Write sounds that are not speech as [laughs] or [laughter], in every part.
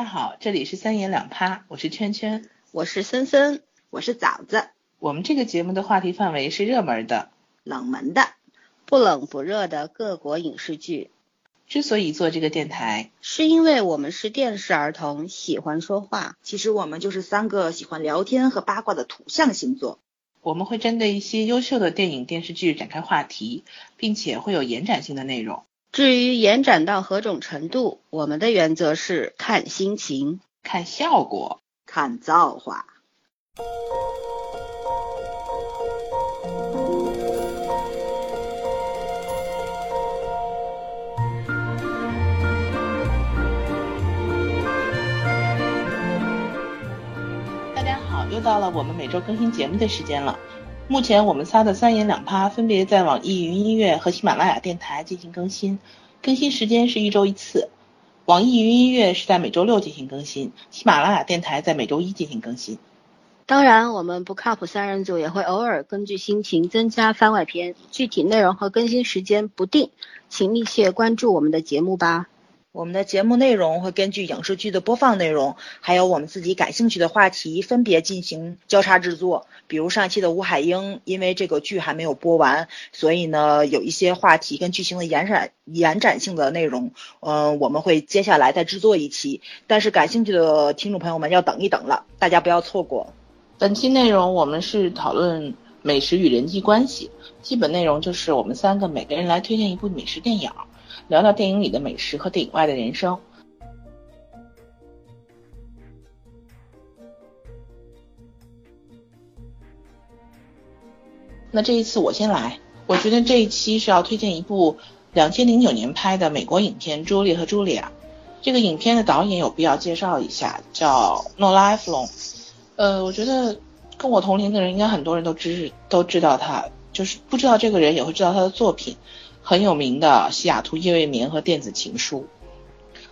家好，这里是三言两趴，我是圈圈，我是森森，我是枣子。我们这个节目的话题范围是热门的、冷门的、不冷不热的各国影视剧。之所以做这个电台，是因为我们是电视儿童，喜欢说话。其实我们就是三个喜欢聊天和八卦的土象星座。我们会针对一些优秀的电影、电视剧展开话题，并且会有延展性的内容。至于延展到何种程度，我们的原则是看心情、看效果、看造化。大家好又到了我们每周更新节目的时间了。目前我们仨的三言两趴分别在网易云音乐和喜马拉雅电台进行更新，更新时间是一周一次。网易云音乐是在每周六进行更新，喜马拉雅电台在每周一进行更新。当然，我们不靠谱三人组也会偶尔根据心情增加番外篇，具体内容和更新时间不定，请密切关注我们的节目吧。我们的节目内容会根据影视剧的播放内容，还有我们自己感兴趣的话题，分别进行交叉制作。比如上期的吴海英，因为这个剧还没有播完，所以呢，有一些话题跟剧情的延展、延展性的内容，嗯，我们会接下来再制作一期。但是感兴趣的听众朋友们要等一等了，大家不要错过。本期内容我们是讨论美食与人际关系，基本内容就是我们三个每个人来推荐一部美食电影。聊聊电影里的美食和电影外的人生。那这一次我先来，我觉得这一期是要推荐一部两千零九年拍的美国影片《朱莉和茱莉亚》。这个影片的导演有必要介绍一下，叫诺拉·埃弗隆。呃，我觉得跟我同龄的人应该很多人都知都知道他，就是不知道这个人也会知道他的作品。很有名的《西雅图夜未眠》和《电子情书》，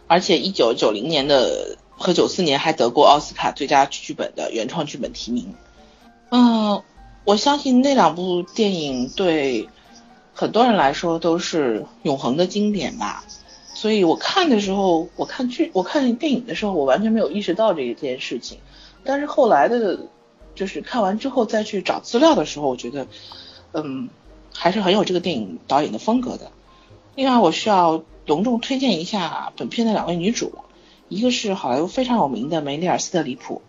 而且一九九零年的和九四年还得过奥斯卡最佳剧本的原创剧本提名。嗯，我相信那两部电影对很多人来说都是永恒的经典吧。所以我看的时候，我看剧，我看电影的时候，我完全没有意识到这一件事情。但是后来的，就是看完之后再去找资料的时候，我觉得，嗯。还是很有这个电影导演的风格的。另外，我需要隆重推荐一下本片的两位女主，一个是好莱坞非常有名的梅丽尔·斯特里普，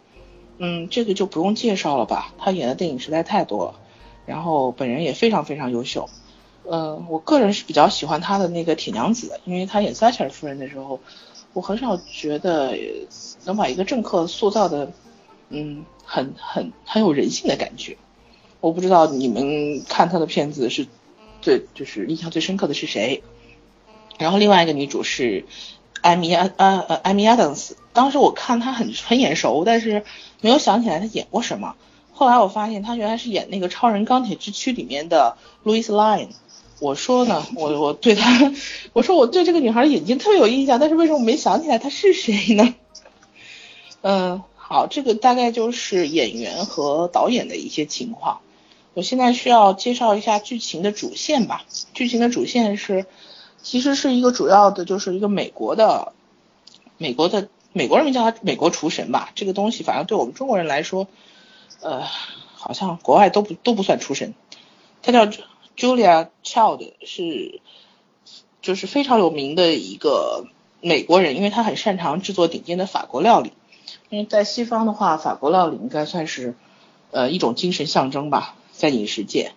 嗯，这个就不用介绍了吧，她演的电影实在太多了，然后本人也非常非常优秀。嗯，我个人是比较喜欢她的那个铁娘子，因为她演撒切尔夫人的时候，我很少觉得能把一个政客塑造的，嗯，很很很有人性的感觉。我不知道你们看他的片子是最就是印象最深刻的是谁？然后另外一个女主是艾米亚呃呃艾米亚当斯。当时我看她很很眼熟，但是没有想起来她演过什么。后来我发现她原来是演那个《超人钢铁之躯》里面的 Louis Lane。我说呢，我我对她，我说我对这个女孩的眼睛特别有印象，但是为什么没想起来她是谁呢？嗯，好，这个大概就是演员和导演的一些情况。我现在需要介绍一下剧情的主线吧。剧情的主线是，其实是一个主要的，就是一个美国的，美国的美国人民叫他美国厨神吧。这个东西反正对我们中国人来说，呃，好像国外都不都不算厨神。他叫 Julia Child，是就是非常有名的一个美国人，因为他很擅长制作顶尖的法国料理。因为在西方的话，法国料理应该算是呃一种精神象征吧。在饮食界，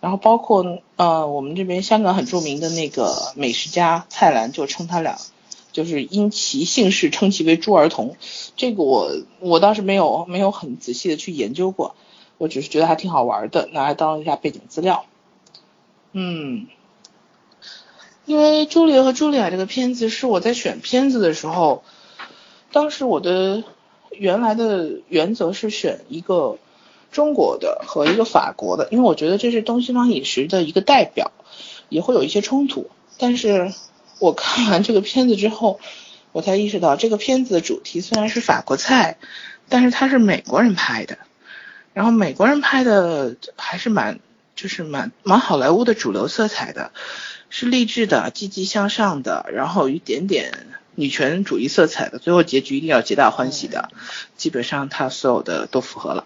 然后包括呃我们这边香港很著名的那个美食家蔡澜就称他俩就是因其姓氏称其为猪儿童，这个我我倒是没有没有很仔细的去研究过，我只是觉得还挺好玩的，拿来当一下背景资料。嗯，因为朱莉和朱莉亚这个片子是我在选片子的时候，当时我的原来的原则是选一个。中国的和一个法国的，因为我觉得这是东西方饮食的一个代表，也会有一些冲突。但是我看完这个片子之后，我才意识到这个片子的主题虽然是法国菜，但是它是美国人拍的，然后美国人拍的还是蛮就是蛮蛮好莱坞的主流色彩的，是励志的、积极向上的，然后有一点点女权主义色彩的，最后结局一定要皆大欢喜的，基本上他所有的都符合了，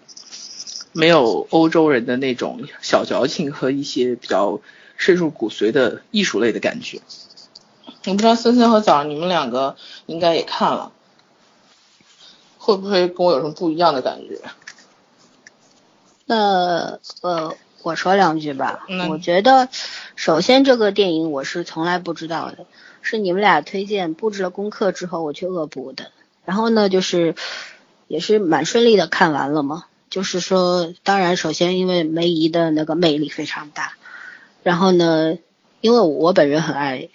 没有欧洲人的那种小矫情和一些比较深入骨髓的艺术类的感觉。我不知道森森和枣你们两个应该也看了，会不会跟我有什么不一样的感觉？那呃，我说两句吧。嗯我觉得，首先这个电影我是从来不知道的，是你们俩推荐布置了功课之后我去恶补的。然后呢，就是也是蛮顺利的看完了嘛。就是说，当然首先因为梅姨的那个魅力非常大，然后呢，因为我本人很爱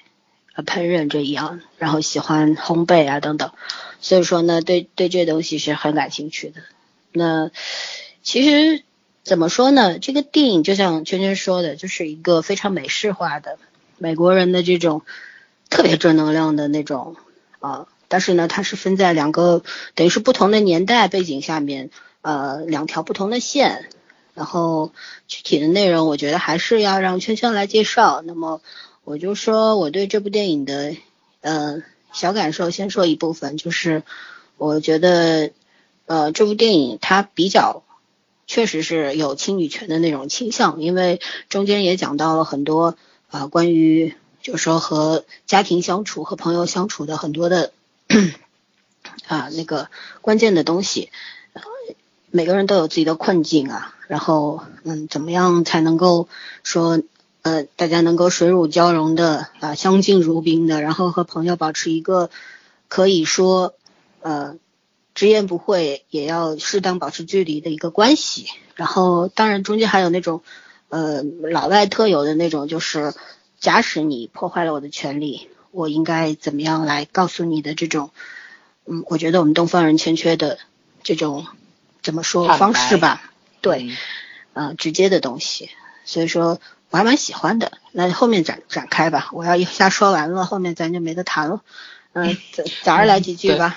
呃烹饪这一样，然后喜欢烘焙啊等等，所以说呢，对对这东西是很感兴趣的。那其实怎么说呢？这个电影就像圈圈说的，就是一个非常美式化的美国人的这种特别正能量的那种啊、但是呢，它是分在两个等于是不同的年代背景下面，呃，两条不同的线。然后具体的内容，我觉得还是要让圈圈来介绍。那么我就说我对这部电影的呃小感受，先说一部分，就是我觉得呃这部电影它比较确实是有亲女权的那种倾向，因为中间也讲到了很多啊、关于就是说和家庭相处和朋友相处的很多的 [coughs] 啊那个关键的东西。每个人都有自己的困境啊，然后嗯，怎么样才能够说呃大家能够水乳交融的啊相敬如宾的，然后和朋友保持一个可以说呃直言不讳，也要适当保持距离的一个关系。然后当然中间还有那种呃老外特有的那种，就是假使你破坏了我的权利，我应该怎么样来告诉你的这种，嗯，我觉得我们东方人欠缺的这种怎么说方式吧，对，嗯呃，直接的东西，所以说我还蛮喜欢的。那后面展展开吧，我要一下说完了，后面咱就没得谈了。嗯，早早上来几句吧。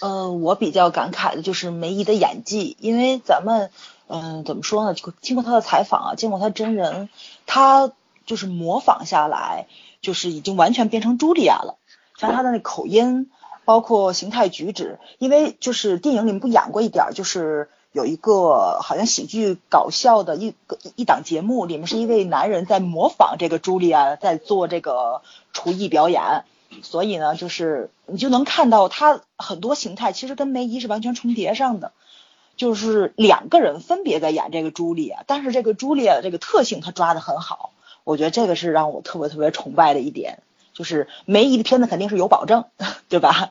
呃，我比较感慨的就是梅姨的演技，因为咱们，嗯、怎么说呢？就经过她的采访啊，见过她真人，她就是模仿下来，就是已经完全变成茱莉亚了，像她的那口音，包括形态举止，因为就是电影里面不演过一点，就是有一个好像喜剧搞笑的一个一档节目，里面是一位男人在模仿这个茱莉亚，在做这个厨艺表演。所以呢，就是你就能看到他很多形态其实跟梅姨是完全重叠上的，就是两个人分别在演这个茱莉亚，但是这个茱莉亚这个特性他抓得很好，我觉得这个是让我特别特别崇拜的一点，就是梅姨的片子肯定是有保证，[laughs] 对吧？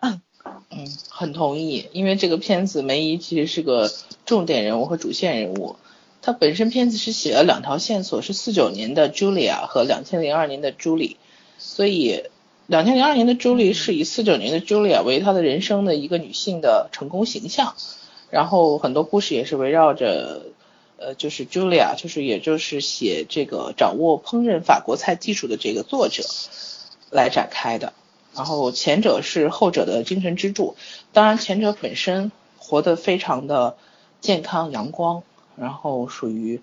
嗯，很同意，因为这个片子梅姨其实是个重点人物和主线人物。她本身片子是写了两条线索，是四九年的 Julia 和两千零二年的 Julie，所以两千零二年的 Julie 是以四九年的 Julia 为她的人生的一个女性的成功形象，然后很多故事也是围绕着呃，就是 Julia，就是也就是写这个掌握烹饪法国菜技术的这个作者来展开的。然后前者是后者的精神支柱，当然前者本身活得非常的健康阳光，然后属于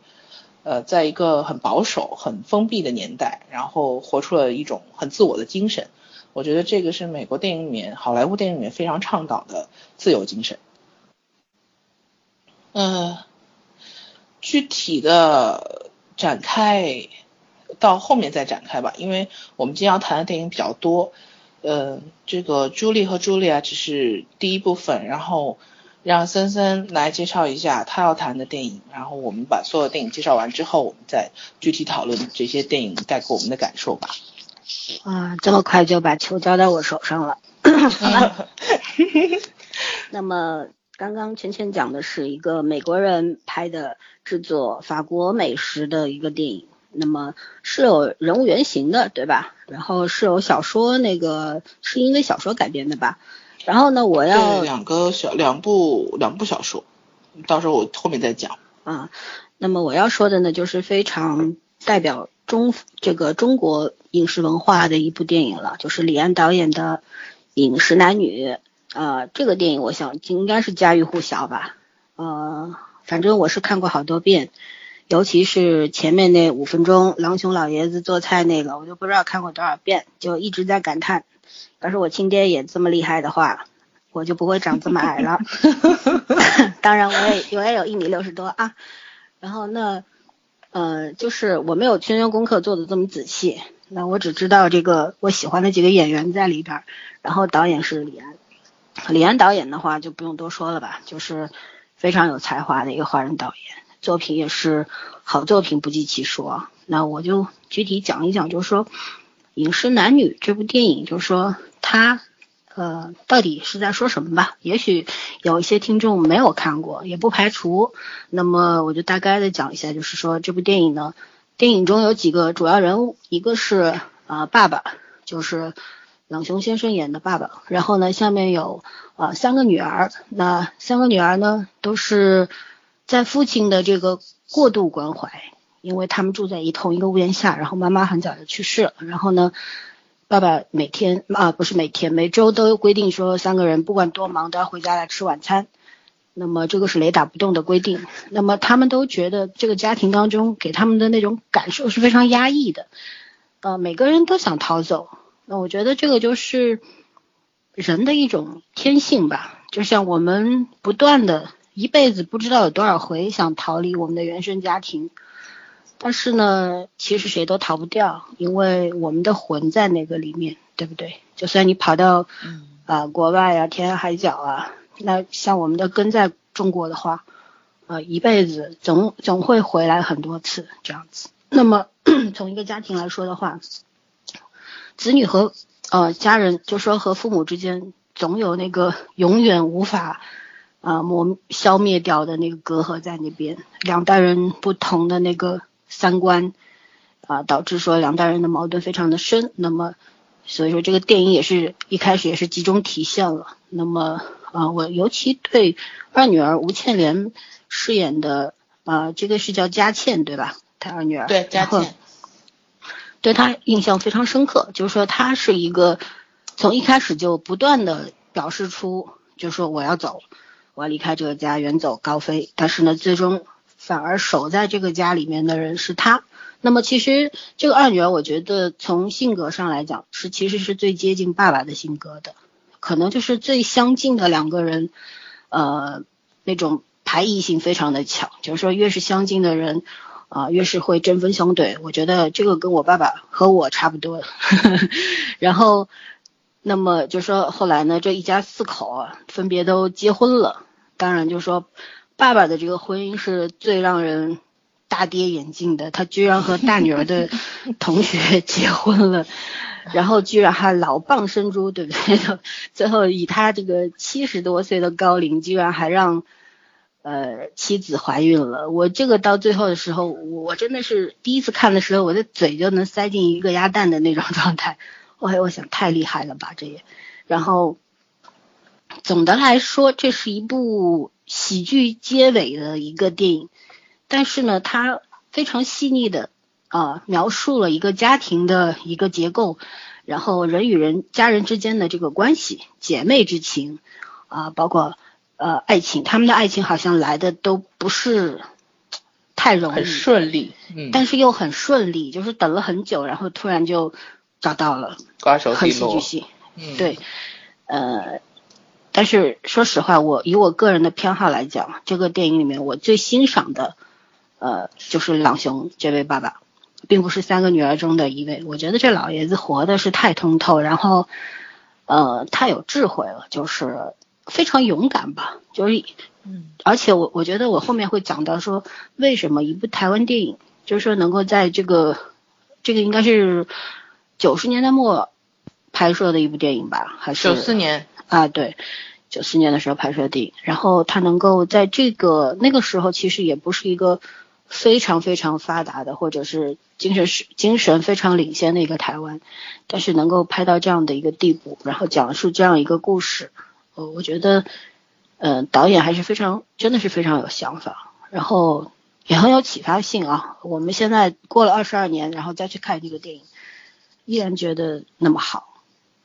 呃在一个很保守、很封闭的年代，然后活出了一种很自我的精神。我觉得这个是美国电影里面、好莱坞电影里面非常倡导的自由精神。嗯、具体的展开到后面再展开吧，因为我们今天要谈的电影比较多。呃，这个朱莉和朱莉亚只是第一部分，然后让森森来介绍一下他要谈的电影，然后我们把所有电影介绍完之后，我们再具体讨论这些电影带给我们的感受吧。啊，这么快就把球交到我手上了。[laughs] 那么刚刚圈圈讲的是一个美国人拍的制作法国美食的一个电影，那么是有人物原型的，对吧？然后是有小说，那个是因为小说改编的吧？然后呢，我要，两个小两部两部小说，到时候我后面再讲。啊，那么我要说的呢，就是非常代表中这个中国影视文化的一部电影了，就是李安导演的《饮食男女》啊、这个电影我想应该是家喻户晓吧，呃，反正我是看过好多遍，尤其是前面那五分钟狼熊老爷子做菜那个，我就不知道看过多少遍，就一直在感叹，要是我亲爹也这么厉害的话，我就不会长这么矮了。[laughs] [laughs] 当然，我也我也有一米六十多啊。然后那，呃，就是我没有圈圈功课做的这么仔细，那我只知道这个我喜欢的几个演员在里边，然后导演是李安。李安导演的话就不用多说了吧，就是非常有才华的一个华人导演，作品也是好作品不计其数啊。那我就具体讲一讲，就是说《饮食男女》这部电影，就是说它呃到底是在说什么吧？也许有一些听众没有看过，也不排除。那么我就大概的讲一下，就是说这部电影呢，电影中有几个主要人物，一个是啊爸爸，就是。朗雄先生演的爸爸，然后呢，下面有啊三个女儿，那三个女儿呢都是在父亲的这个过度关怀，因为他们住在一同一个屋檐下，然后妈妈很早就去世了，然后呢，爸爸每天啊不是每天每周都规定说三个人不管多忙都要回家来吃晚餐，那么这个是雷打不动的规定，那么他们都觉得这个家庭当中给他们的那种感受是非常压抑的，呃每个人都想逃走。那我觉得这个就是人的一种天性吧，就像我们不断的一辈子不知道有多少回想逃离我们的原生家庭，但是呢，其实谁都逃不掉，因为我们的魂在那个里面，对不对？就算你跑到啊国外啊天涯海角啊，那像我们的根在中国的话，呃一辈子总总会回来很多次这样子。那么 [clears throat] 从一个家庭来说的话。子女和呃家人，就说和父母之间总有那个永远无法啊磨消灭掉的那个隔阂在那边，两代人不同的那个三观啊，导致说两代人的矛盾非常的深。那么所以说这个电影也是一开始也是集中体现了。那么啊，我尤其对二女儿吴倩莲饰演的啊，这个是叫佳倩对吧？她二女儿对佳倩。对她印象非常深刻，就是说她是一个从一开始就不断的表示出，就是说我要走，我要离开这个家，远走高飞。但是呢，最终反而守在这个家里面的人是他。那么其实这个二女儿，我觉得从性格上来讲，是其实是最接近爸爸的性格的，可能就是最相近的两个人，呃，那种排异性非常的强，就是说越是相近的人。啊，越是会针锋相对，我觉得这个跟我爸爸和我差不多。[laughs] 然后，那么就说后来呢，这一家四口啊，分别都结婚了。当然，就说爸爸的这个婚姻是最让人大跌眼镜的，他居然和大女儿的 [laughs] 同学结婚了，[laughs] 然后居然还老蚌生珠，对不对？最后以他这个七十多岁的高龄，居然还让。呃，妻子怀孕了，我这个到最后的时候，我真的是第一次看的时候，我的嘴就能塞进一个鸭蛋的那种状态。我我想太厉害了吧，这也。然后总的来说，这是一部喜剧结尾的一个电影，但是呢，它非常细腻的啊描述了一个家庭的一个结构，然后人与人家人之间的这个关系，姐妹之情啊，包括。呃，爱情，他们的爱情好像来的都不是太容易，很顺利，嗯，但是又很顺利，就是等了很久，然后突然就找到了，很戏剧性，嗯，对，呃，但是说实话，我以我个人的偏好来讲，这个电影里面我最欣赏的，呃，就是朗雄这位爸爸，并不是三个女儿中的一位，我觉得这老爷子活的是太通透，然后，呃，太有智慧了，就是。非常勇敢吧，就是，嗯，而且我我觉得我后面会讲到说，为什么一部台湾电影，就是说能够在这个，这个应该是九十年代末拍摄的一部电影吧，还是九四年啊？对，九四年的时候拍摄的电影，然后他能够在这个那个时候，其实也不是一个非常非常发达的，或者是精神是精神非常领先的一个台湾，但是能够拍到这样的一个地步，然后讲述这样一个故事。我我觉得，呃，导演还是非常，真的是非常有想法，然后也很有启发性啊。我们现在过了二十二年，然后再去看这个电影，依然觉得那么好。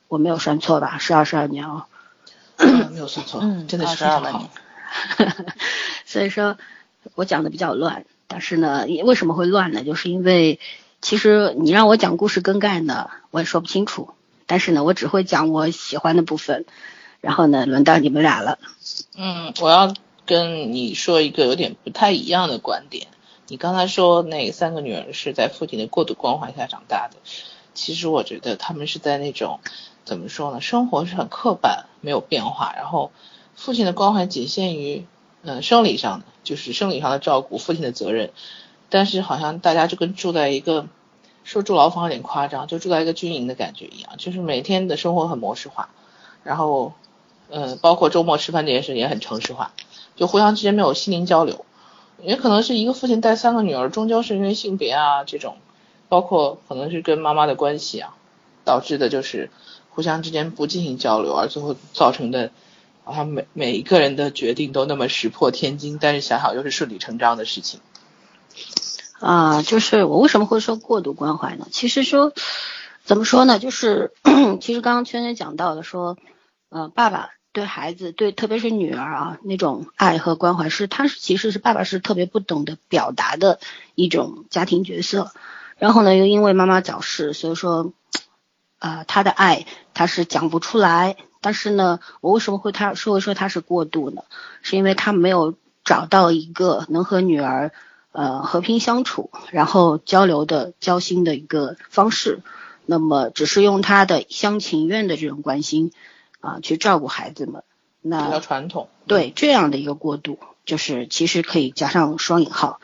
我没有算错吧？是二十二年哦。没有算错，嗯，真的是二十二年。[laughs] 所以说，我讲的比较乱，但是呢，为什么会乱呢？就是因为其实你让我讲故事更概呢，我也说不清楚。但是呢，我只会讲我喜欢的部分。然后呢，轮到你们俩了。嗯，我要跟你说一个有点不太一样的观点。你刚才说那三个女儿是在父亲的过度关怀下长大的，其实我觉得他们是在那种怎么说呢？生活是很刻板，没有变化。然后父亲的关怀仅限于嗯生理上的，就是生理上的照顾，父亲的责任。但是好像大家就跟住在一个说住牢房有点夸张，就住在一个军营的感觉一样，就是每天的生活很模式化，然后嗯包括周末吃饭这件事也很程式化，就互相之间没有心灵交流。也可能是一个父亲带三个女儿，终究是因为性别啊这种，包括可能是跟妈妈的关系啊，导致的就是互相之间不进行交流，而最后造成的，好像每每一个人的决定都那么石破天惊，但是想想又是顺理成章的事情。啊，就是我为什么会说过度关怀呢？其实说，怎么说呢？就是 [coughs] 其实刚刚圈圈讲到的说，呃，爸爸。对孩子，对特别是女儿啊，那种爱和关怀是，他是其实是爸爸是特别不懂得表达的一种家庭角色。然后呢，又因为妈妈早逝，所以说，啊，他的爱他是讲不出来。但是呢，我为什么会他说说他是过度呢？是因为他没有找到一个能和女儿呃和平相处，然后交流的交心的一个方式。那么，只是用他的一厢情愿的这种关心。啊，去照顾孩子们，那比较传统。对这样的一个过渡，就是其实可以加上双引号，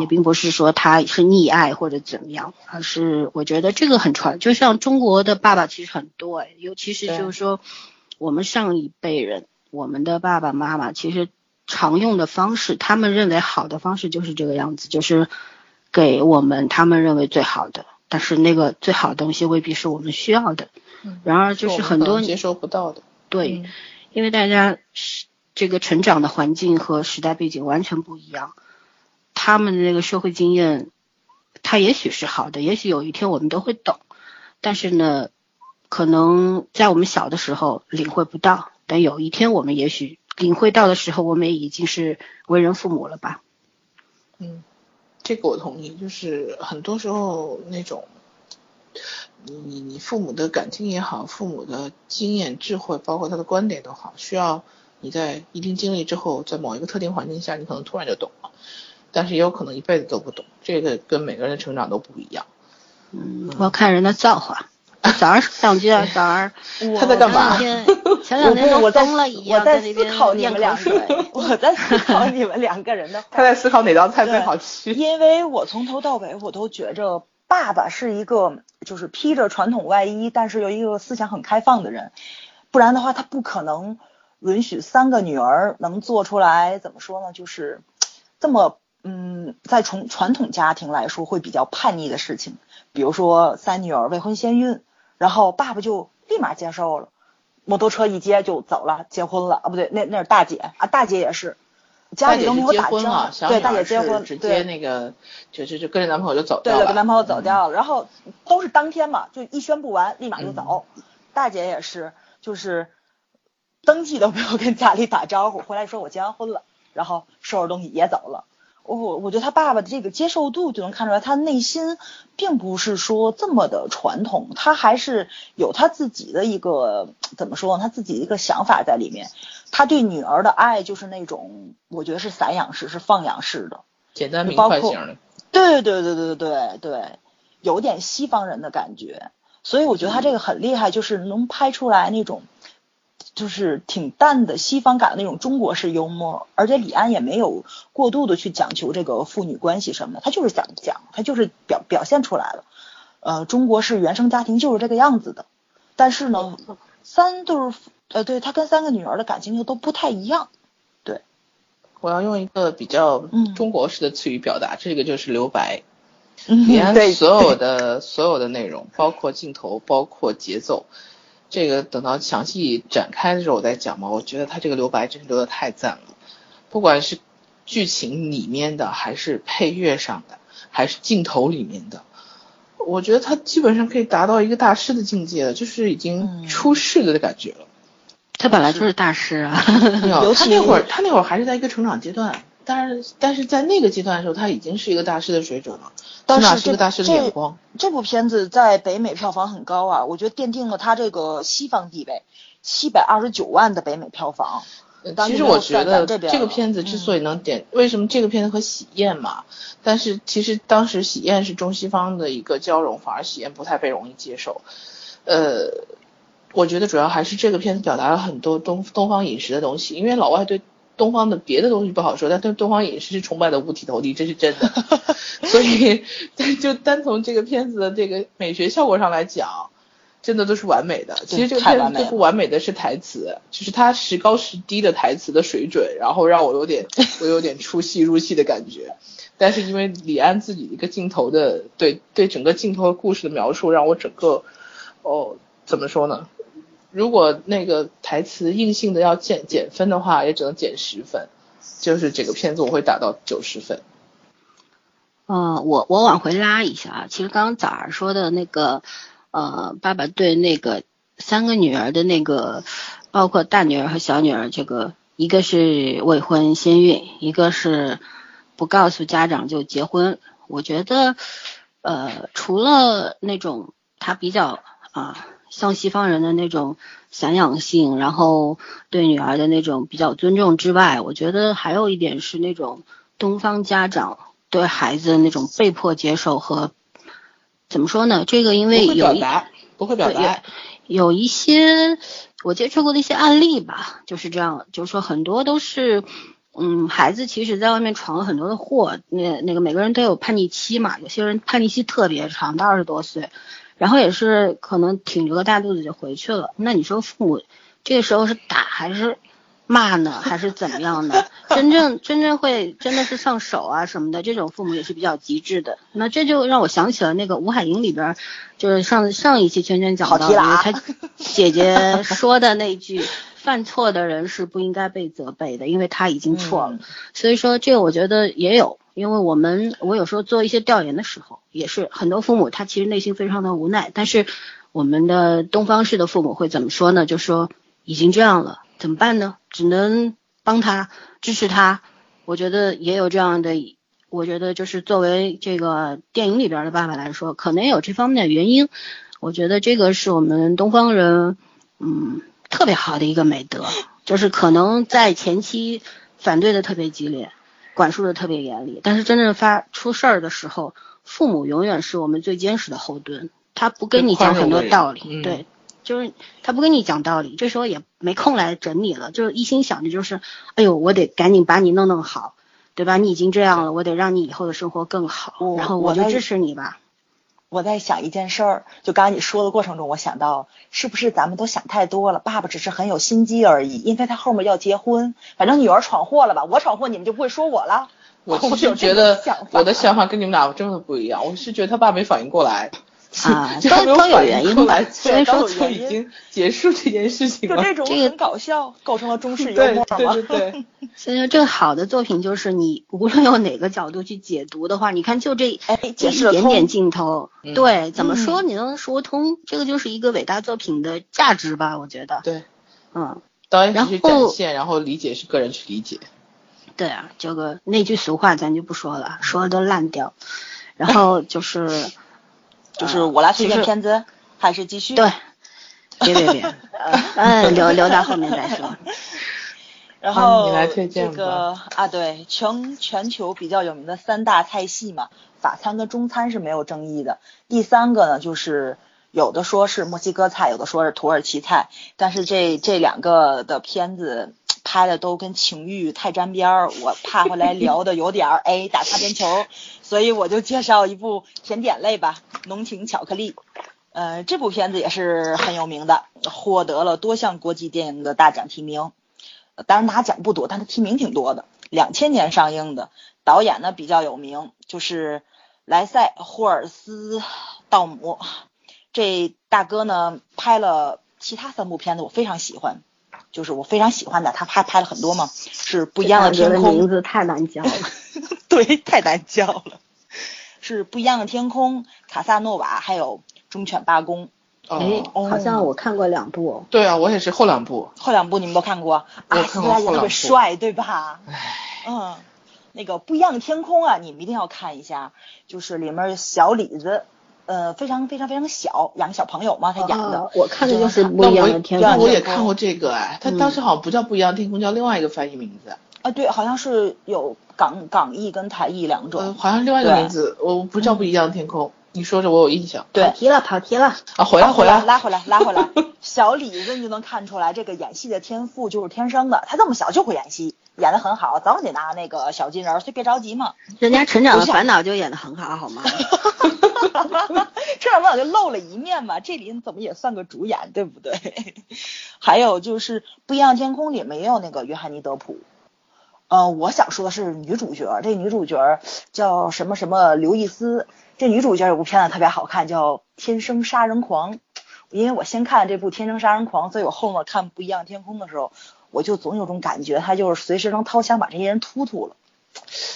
也并不是说他是溺爱或者怎么样，而是我觉得这个很传，就像中国的爸爸其实很多哎，尤其是就是说我们上一辈人，我们的爸爸妈妈其实常用的方式，他们认为好的方式就是这个样子，就是给我们他们认为最好的，但是那个最好的东西未必是我们需要的。然而，就是很多接收不到的。对，因为大家这个成长的环境和时代背景完全不一样，他们的那个社会经验，他也许是好的，也许有一天我们都会懂。但是呢，可能在我们小的时候领会不到，但有一天我们也许领会到的时候，我们也已经是为人父母了吧？嗯，这个我同意。就是很多时候那种。你你父母的感情也好，父母的经验智慧，包括他的观点都好，需要你在一定经历之后，在某一个特定环境下，你可能突然就懂了，但是也有可能一辈子都不懂，这个跟每个人的成长都不一样。嗯，我看人的造化。[laughs] 早上上街，[laughs] 早上他在干嘛？前两天我疯了一样在思考你们两个，[laughs] 我在思考你们两个人的。他在思考哪道菜最好吃？因为我从头到尾我都觉着。爸爸是一个就是披着传统外衣，但是又一个思想很开放的人，不然的话他不可能允许三个女儿能做出来怎么说呢？就是这么嗯，在从传统家庭来说会比较叛逆的事情，比如说三女儿未婚先孕，然后爸爸就立马接受了，摩托车一接就走了，结婚了啊，不对，那那是大姐啊，大姐也是。家里都没有打了，对，大姐结婚，直接那个就就就跟着男朋友就走掉了，对，跟男朋友走掉了，然后都是当天嘛，就一宣布完立马就走。大姐也是，就是登记都没有跟家里打招呼，回来说我结完婚了，然后收拾东西也走了。我我觉得他爸爸的这个接受度就能看出来，他内心并不是说这么的传统，他还是有他自己的一个怎么说，他自己的一个想法在里面。他对女儿的爱就是那种，我觉得是散养式，是放养式的，简单明快型的。对对对对对对对，有点西方人的感觉。所以我觉得他这个很厉害，就是能拍出来那种。就是挺淡的西方感的那种中国式幽默，而且李安也没有过度的去讲求这个父女关系什么的，他就是想讲，他就是表表现出来了。呃，中国式原生家庭就是这个样子的。但是呢，三就是呃，对他跟三个女儿的感情又都不太一样。对，我要用一个比较中国式的词语表达，这个就是留白。李安所有的所有的内容，包括镜头，包括节奏。这个等到详细展开的时候我再讲吧。我觉得他这个留白真是留的太赞了，不管是剧情里面的，还是配乐上的，还是镜头里面的，我觉得他基本上可以达到一个大师的境界了，就是已经出世了的感觉了。他本来就是大师啊，[laughs] 他那会儿他那会儿还是在一个成长阶段。但是但是在那个阶段的时候，他已经是一个大师的水准了，起但是这个大师的这眼光。这部片子在北美票房很高啊，我觉得奠定了他这个西方地位，七百二十九万的北美票房。其实我觉得这个片子之嗯所以能点，为什么这个片子和《喜宴》嘛？但是其实当时《喜宴》是中西方的一个交融，反而《喜宴》不太被容易接受。呃，我觉得主要还是这个片子表达了很多东东方饮食的东西，因为老外对东方的别的东西不好说，但对东方影视是崇拜的五体投地，这是真的。[laughs] 所以，就单从这个片子的这个美学效果上来讲，真的都是完美的。其实这个片子最不完美的是台词，就是它时高时低的台词的水准，然后让我有点 [laughs] 我有点出戏入戏的感觉。但是因为李安自己一个镜头的对对整个镜头和故事的描述，让我整个哦怎么说呢？如果那个台词硬性的要减减分的话，也只能减十分。就是这个片子我会打到九十分。呃，我我往回拉一下啊，其实刚刚早上说的那个，呃，爸爸对那个三个女儿的那个，包括大女儿和小女儿，这个一个是未婚先孕，一个是不告诉家长就结婚。我觉得，呃，除了那种他比较啊、像西方人的那种散养性，然后对女儿的那种比较尊重之外，我觉得还有一点是那种东方家长对孩子的那种被迫接受和怎么说呢？这个因为有一不会表对达。有一些我接触过的一些案例吧，就是这样，就是说很多都是，嗯，孩子其实在外面闯了很多的祸，那那个每个人都有叛逆期嘛，有些人叛逆期特别长，到二十多岁，然后也是可能挺着个大肚子就回去了。那你说父母这个时候是打还是骂呢，还是怎么样呢？真正真正会真的是上手啊什么的，这种父母也是比较极致的。那这就让我想起了那个《吴海英》里边儿，就是上上一期圈圈讲到，因为好题了啊他姐姐说的那句“犯错的人是不应该被责备的，因为他已经错了”嗯所以说这个我觉得也有，因为我们我有时候做一些调研的时候，也是很多父母他其实内心非常的无奈，但是我们的东方式的父母会怎么说呢？就说已经这样了，怎么办呢？只能帮他支持他。我觉得也有这样的，我觉得就是作为这个电影里边的爸爸来说，可能有这方面的原因。我觉得这个是我们东方人，嗯，特别好的一个美德，就是可能在前期反对的特别激烈，管束的特别严厉，但是真正发出事儿的时候，父母永远是我们最坚实的后盾，他不跟你讲很多道理，对，就是他不跟你讲道理，这时候也没空来整你了，就是一心想着就是，哎呦，我得赶紧把你弄弄好，对吧？你已经这样了，我得让你以后的生活更好，然后我就支持你吧。我在想一件事儿，就刚刚你说的过程中，我想到是不是咱们都想太多了？爸爸只是很有心机而已，因为他后面要结婚，反正女儿闯祸了吧，我闯祸你们就不会说我了。我我其实觉得我的想法跟你们俩真的不一样，我是觉得他爸没反应过来，[laughs] 啊都都有原因吧所以说就就已经结束这件事情了。就这种这个很搞笑，构成了中式幽对默吗？对对对，[laughs] 所以说，这个好的作品就是你无论用哪个角度去解读的话，你看就这哎一点点镜头，嗯对，怎么说嗯你能说通，这个就是一个伟大作品的价值吧？我觉得，对，嗯，导演只是然后展现，然后理解是个人去理解。对啊，这个那句俗话咱就不说了，说的都烂掉。然后就是，就是我来推就是荐片子，还是继续？对，别别别，呃 [laughs] 嗯，留留到后面再说。[laughs] 然后好你来推荐这个啊，对，全全球比较有名的三大菜系嘛，法餐跟中餐是没有争议的。第三个呢，就是有的说是墨西哥菜，有的说是土耳其菜，但是这这两个的片子拍的都跟情欲太沾边儿，我怕回来聊的有点儿哎打擦边球，所以我就介绍一部甜点类吧，《浓情巧克力》。呃，这部片子也是很有名的，获得了多项国际电影的大奖提名。呃当然拿奖不多，但它提名挺多的。两千年上映的，导演呢比较有名，就是莱塞霍尔斯道姆。这大哥呢拍了其他三部片子，我非常喜欢，就是我非常喜欢的，他拍拍了很多嘛，是不一样的天这空。名字太难叫了。[laughs] 对，太难叫了。是不一样的天空、卡萨诺瓦，还有忠犬八公。哎哦，，好像我看过两部哦。对啊，我也是后两部。后两部你们都看过，阿我看过斯拉也特别后两部帅，对吧？唉，嗯，那个不一样的天空啊，你们一定要看一下，就是里面小李子，呃，非常非常非常小，两个小朋友嘛，他演的。啊我看的就是不一样的天那空。我也看过这个哎，他嗯当时好像不叫不一样的天空，叫另外一个翻译名字，啊，对，好像是有港港译跟台译两种。呃，好像另外一个名字，我不叫不一样的天空。你说着我有印象对跑，题了，跑题了。啊，回来回来，拉回来，拉回来。[laughs] 小李子你就能看出来，这个演戏的天赋就是天生的。他这么小就会演戏，演得很好，早晚得拿那个小金人儿，所以别着急嘛。人家成长的烦恼就演得很好，好吗？这两晚就露了一面嘛，这里怎么也算个主演，对不对？[laughs] 还有就是《不一样的天空》里面也有那个约翰尼·德普。呃，我想说的是女主角，这女主角叫什么什么刘易斯。这女主角有部片子特别好看，叫《天生杀人狂》。因为我先看这部《天生杀人狂》，所以我后面看《不一样天空》的时候，我就总有种感觉，他就是随时能掏枪把这些人突突了。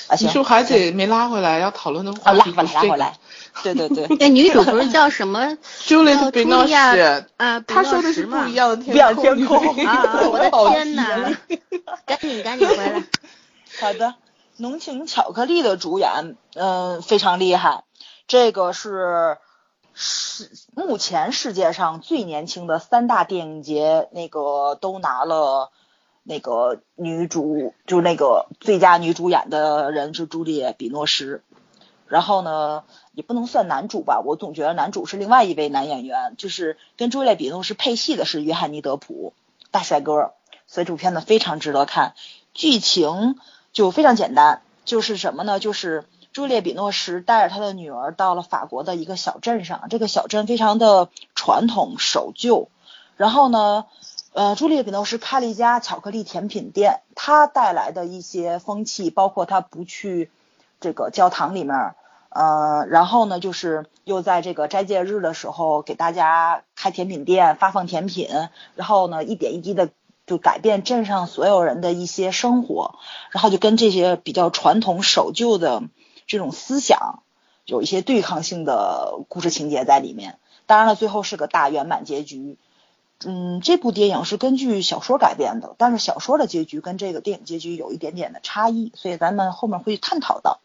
啊，行你是不是还得没拉回来？要讨论的话啊，拉题回来，拉回来。对对对，[laughs] 那女主不是叫什么？[laughs] Juliet 叫 b i 茱 n o c 啊，她说的是不一样的不一样的天天空 [laughs] 啊！我的天哪！赶紧赶紧回来。好的，浓情巧克力的主演，嗯、非常厉害。这个是世目前世界上最年轻的三大电影节，那个都拿了那个女主，就那个最佳女主演的人是朱丽叶·比诺什。然后呢，也不能算男主吧，我总觉得男主是另外一位男演员，就是跟朱丽叶·比诺什配戏的是约翰尼·德普，大帅哥。所以这部片子非常值得看。剧情就非常简单，就是什么呢？就是朱丽叶·比诺什带着他的女儿到了法国的一个小镇上，这个小镇非常的传统守旧。然后呢，呃，朱丽叶·比诺什开了一家巧克力甜品店，他带来的一些风气，包括他不去这个教堂里面。呃，然后呢，就是又在这个斋戒日的时候给大家开甜品店，发放甜品，然后呢，一点一滴的就改变镇上所有人的一些生活，然后就跟这些比较传统守旧的这种思想有一些对抗性的故事情节在里面。当然了，最后是个大圆满结局。嗯，这部电影是根据小说改编的，但是小说的结局跟这个电影结局有一点点的差异，所以咱们后面会探讨到。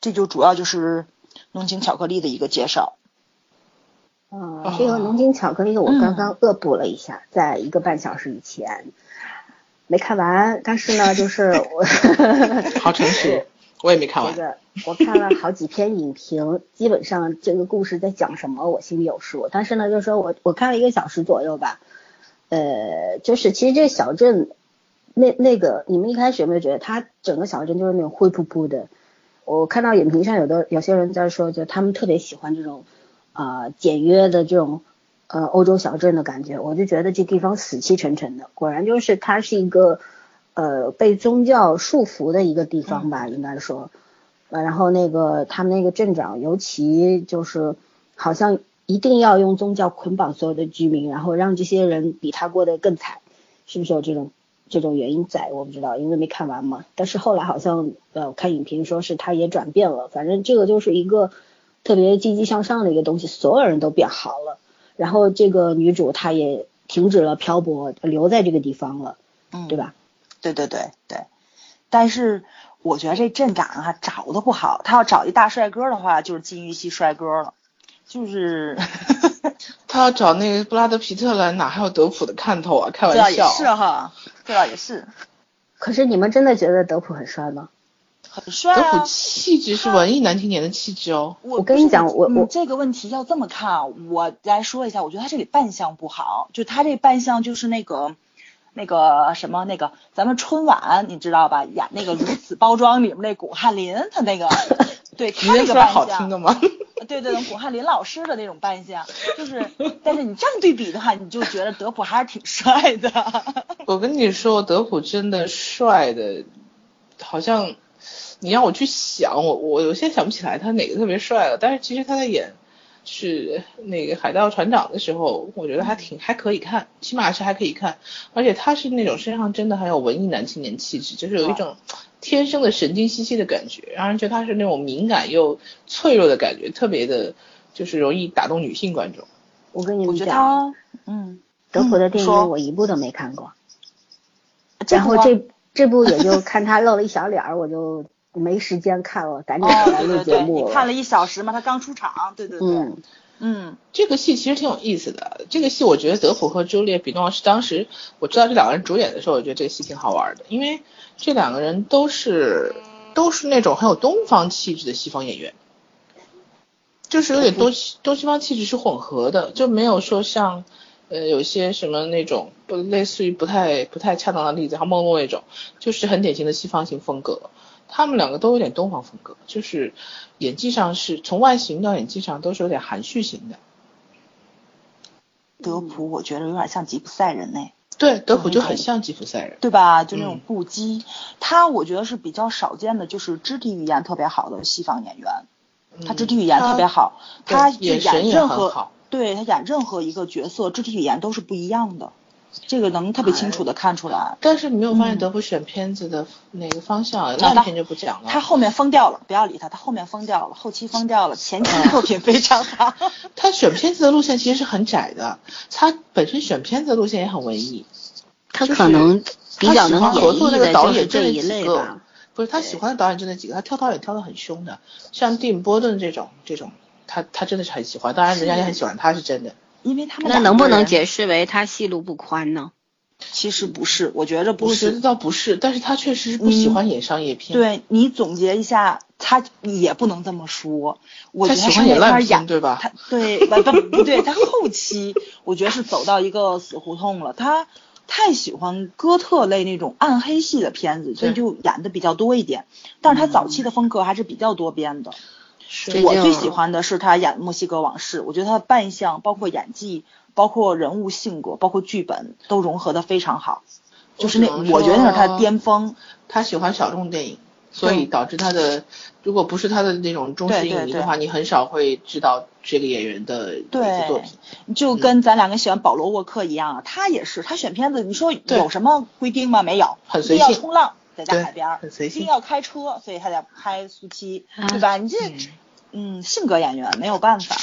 这就主要就是浓情巧克力的一个介绍。嗯，这个浓金巧克力我刚刚恶补了一下，在一个半小时以前没看完，但是呢，就是我 [laughs] 好诚实，我也没看完。这个我看了好几篇影评，基本上这个故事在讲什么我心里有数，但是呢，就是说我我看了一个小时左右吧，呃，就是其实这个小镇那那个你们一开始有没有觉得它整个小镇就是那种灰扑扑的？我看到影评上有的有些人在说，就他们特别喜欢这种啊、呃简约的这种呃欧洲小镇的感觉，我就觉得这地方死气沉沉的。果然就是它是一个呃被宗教束缚的一个地方吧，应该说。呃，然后那个他们那个镇长，尤其就是好像一定要用宗教捆绑所有的居民，然后让这些人比他过得更惨，是不是有这种这种原因在？我不知道，因为没看完嘛。但是后来好像呃，看影评说是他也转变了，反正这个就是一个特别积极向上的一个东西，所有人都变好了。然后这个女主她也停止了漂泊，留在这个地方了，嗯，对吧？对对对对，但是我觉得这镇长啊找的不好，他要找一大帅哥的话，就是金鱼系帅哥了，就是 [laughs] 他要找那个布拉德皮特来，哪还有德普的看头啊？开这倒也玩笑。是哈，这倒也是可是你们真的觉得德普很帅吗？很帅德啊普。气质是文艺男青年的气质哦。我我跟你讲我我嗯这个问题要这么看啊，我来说一下，我觉得他这里扮相不好，就他这扮相就是那个。那个什么，那个咱们春晚你知道吧？演那个如此包装里面那巩汉林，他那个，[laughs] 对你他那个扮相，听的吗？对对对，古汉林老师的那种扮相，就是，但是你这样对比的话，你就觉得德普还是挺帅的。[laughs] 我跟你说，德普真的帅的，好像你让我去想，我我我现在想不起来他哪个特别帅了。但是其实他在演是那个海盗船长的时候，我觉得还挺还可以看，起码是还可以看。而且他是那种身上真的很有文艺男青年气质，就是有一种天生的神经兮兮的感觉，让人觉得他是那种敏感又脆弱的感觉，特别的，就是容易打动女性观众。我跟你我觉得们讲，嗯，德普的电影我一部都没看过，然后这这部也就看他露了一小脸儿，我就没时间看了，赶紧哦，来录对对对，节目你看了一小时嘛，他刚出场，对对对，嗯，嗯，这个戏其实挺有意思的。这个戏我觉得德普和朱丽叶·比诺是当时我知道这两个人主演的时候，我觉得这个戏挺好玩的，因为这两个人都是都是那种很有东方气质的西方演员，就是有点东西东西方气质是混合的，就没有说像呃有些什么那种不类似于不太不太恰当的例子，像梦露那种，就是很典型的西方型风格。他们两个都有点东方风格，就是演技上是从外形到演技上都是有点含蓄型的。德普我觉得有点像吉普赛人呢。对，德普就很像吉普赛人。对吧？就那种嗯不羁，他我觉得是比较少见的，就是肢体语言特别好的西方演员。他肢体语言特别好，对他演任何对他演任何一个角色，肢体语言都是不一样的，这个能特别清楚的看出来。但是你没有发现嗯德普选片子的哪个方向？烂片就不讲了。他后面疯掉了，不要理他，他后面疯掉了，后期疯掉了，前期作品非常好。[laughs] 他选片子的路线其实是很窄的，他本身选片子的路线也很文艺。他就可能比较能他喜欢合作那个导演就那这一几个类吧。不是他喜欢的导演就那几个，他挑导演挑的很凶的，像蒂姆·波顿这种这种，他他真的是很喜欢，当然人家也很喜欢他是真的。因为他们那能不能解？释为他戏路不宽呢？其实不是，我觉着不是我觉得。倒不是，但是他确实是不喜欢演商业片。，对你总结一下，他也不能这么说。我觉得他喜欢演烂片，商业演对吧？他对不不不对，他后期 [laughs] 我觉得是走到一个死胡同了。他太喜欢哥特类那种暗黑系的片子，所以就演的比较多一点。但是他早期的风格还是比较多变的。我最喜欢的是他演《墨西哥往事》，我觉得他的扮相、包括演技、包括人物性格、包括剧本都融合的非常好。就是那我我觉得那是他的巅峰。他喜欢小众电影，所以导致他的，如果不是他的那种忠实影迷的话，你很少会知道这个演员的一些对作品。就跟咱两个喜欢保罗沃克一样，他也是，他选片子，你说有什么规定吗？没有，很随性要冲浪，在家对海边儿，很随性一定要开车，所以他得拍苏七，啊对吧？你这嗯嗯，性格演员没有办法。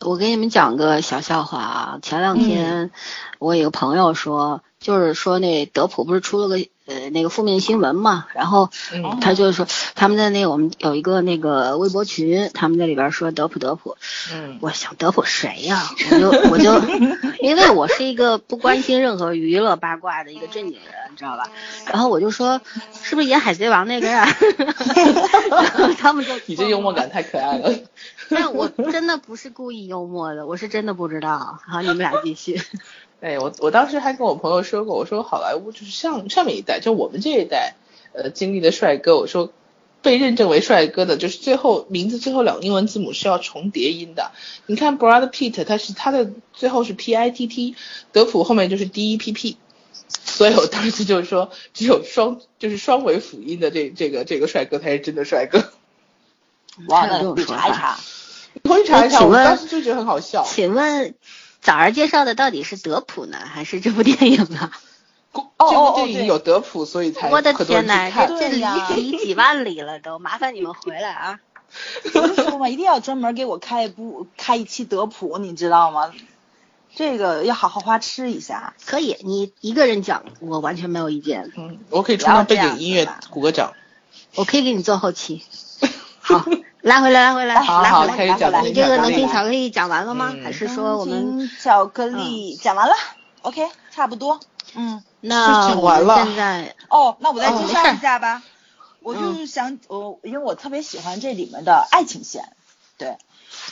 我给你们讲个小笑话啊！前两天我有个朋友说，就是说那德普不是出了个呃那个负面新闻嘛，然后嗯他就是说他们在那个我们有一个那个微博群，他们在里边说德普德普，嗯，我想德普谁呀、我就我就因为我是一个不关心任何娱乐八卦的一个正经人，你知道吧？然后我就说是不是演海贼王那个呀？[laughs] 他们就你这幽默感太可爱了。但我真的不是故意幽默的，我是真的不知道。好，你们俩继续。哎，我我当时还跟我朋友说过，我说好莱坞就是上上面一代，就我们这一代，呃，经历的帅哥，我说被认证为帅哥的，就是最后名字最后两个英文字母是要重叠音的。你看 Brad Pitt，他是他的最后是 P I T T，德普后面就是 D E P P，所以我当时就是说，只有双就是双尾辅音的这这个这个帅哥才是真的帅哥。哇，还有这那得种说法查一查。你回去查一查，我当时就觉得很好笑。请问早儿介绍的到底是德普呢，还是这部电影啊？这哦哦部电影对有德普，所以才我的天呐，去看。这这离题几万里了都，麻烦你们回来啊！[laughs] 不是说嘛，一定要专门给我开一部开一期德普，你知道吗？这个要好好花痴一下。可以，你一个人讲，我完全没有意见，嗯，我可以充当背景音乐鼓个掌。我可以给你做后期。[laughs] 好，拉回来，拉回来，好好拉回来。开始讲你这个能听巧巧克力讲完了吗？嗯还是说我们金巧克力讲完了？OK，差不多。嗯，那我们讲完了现在哦，那我再介绍一下吧。我就是想，我因为我特别喜欢这里面的爱情线，对，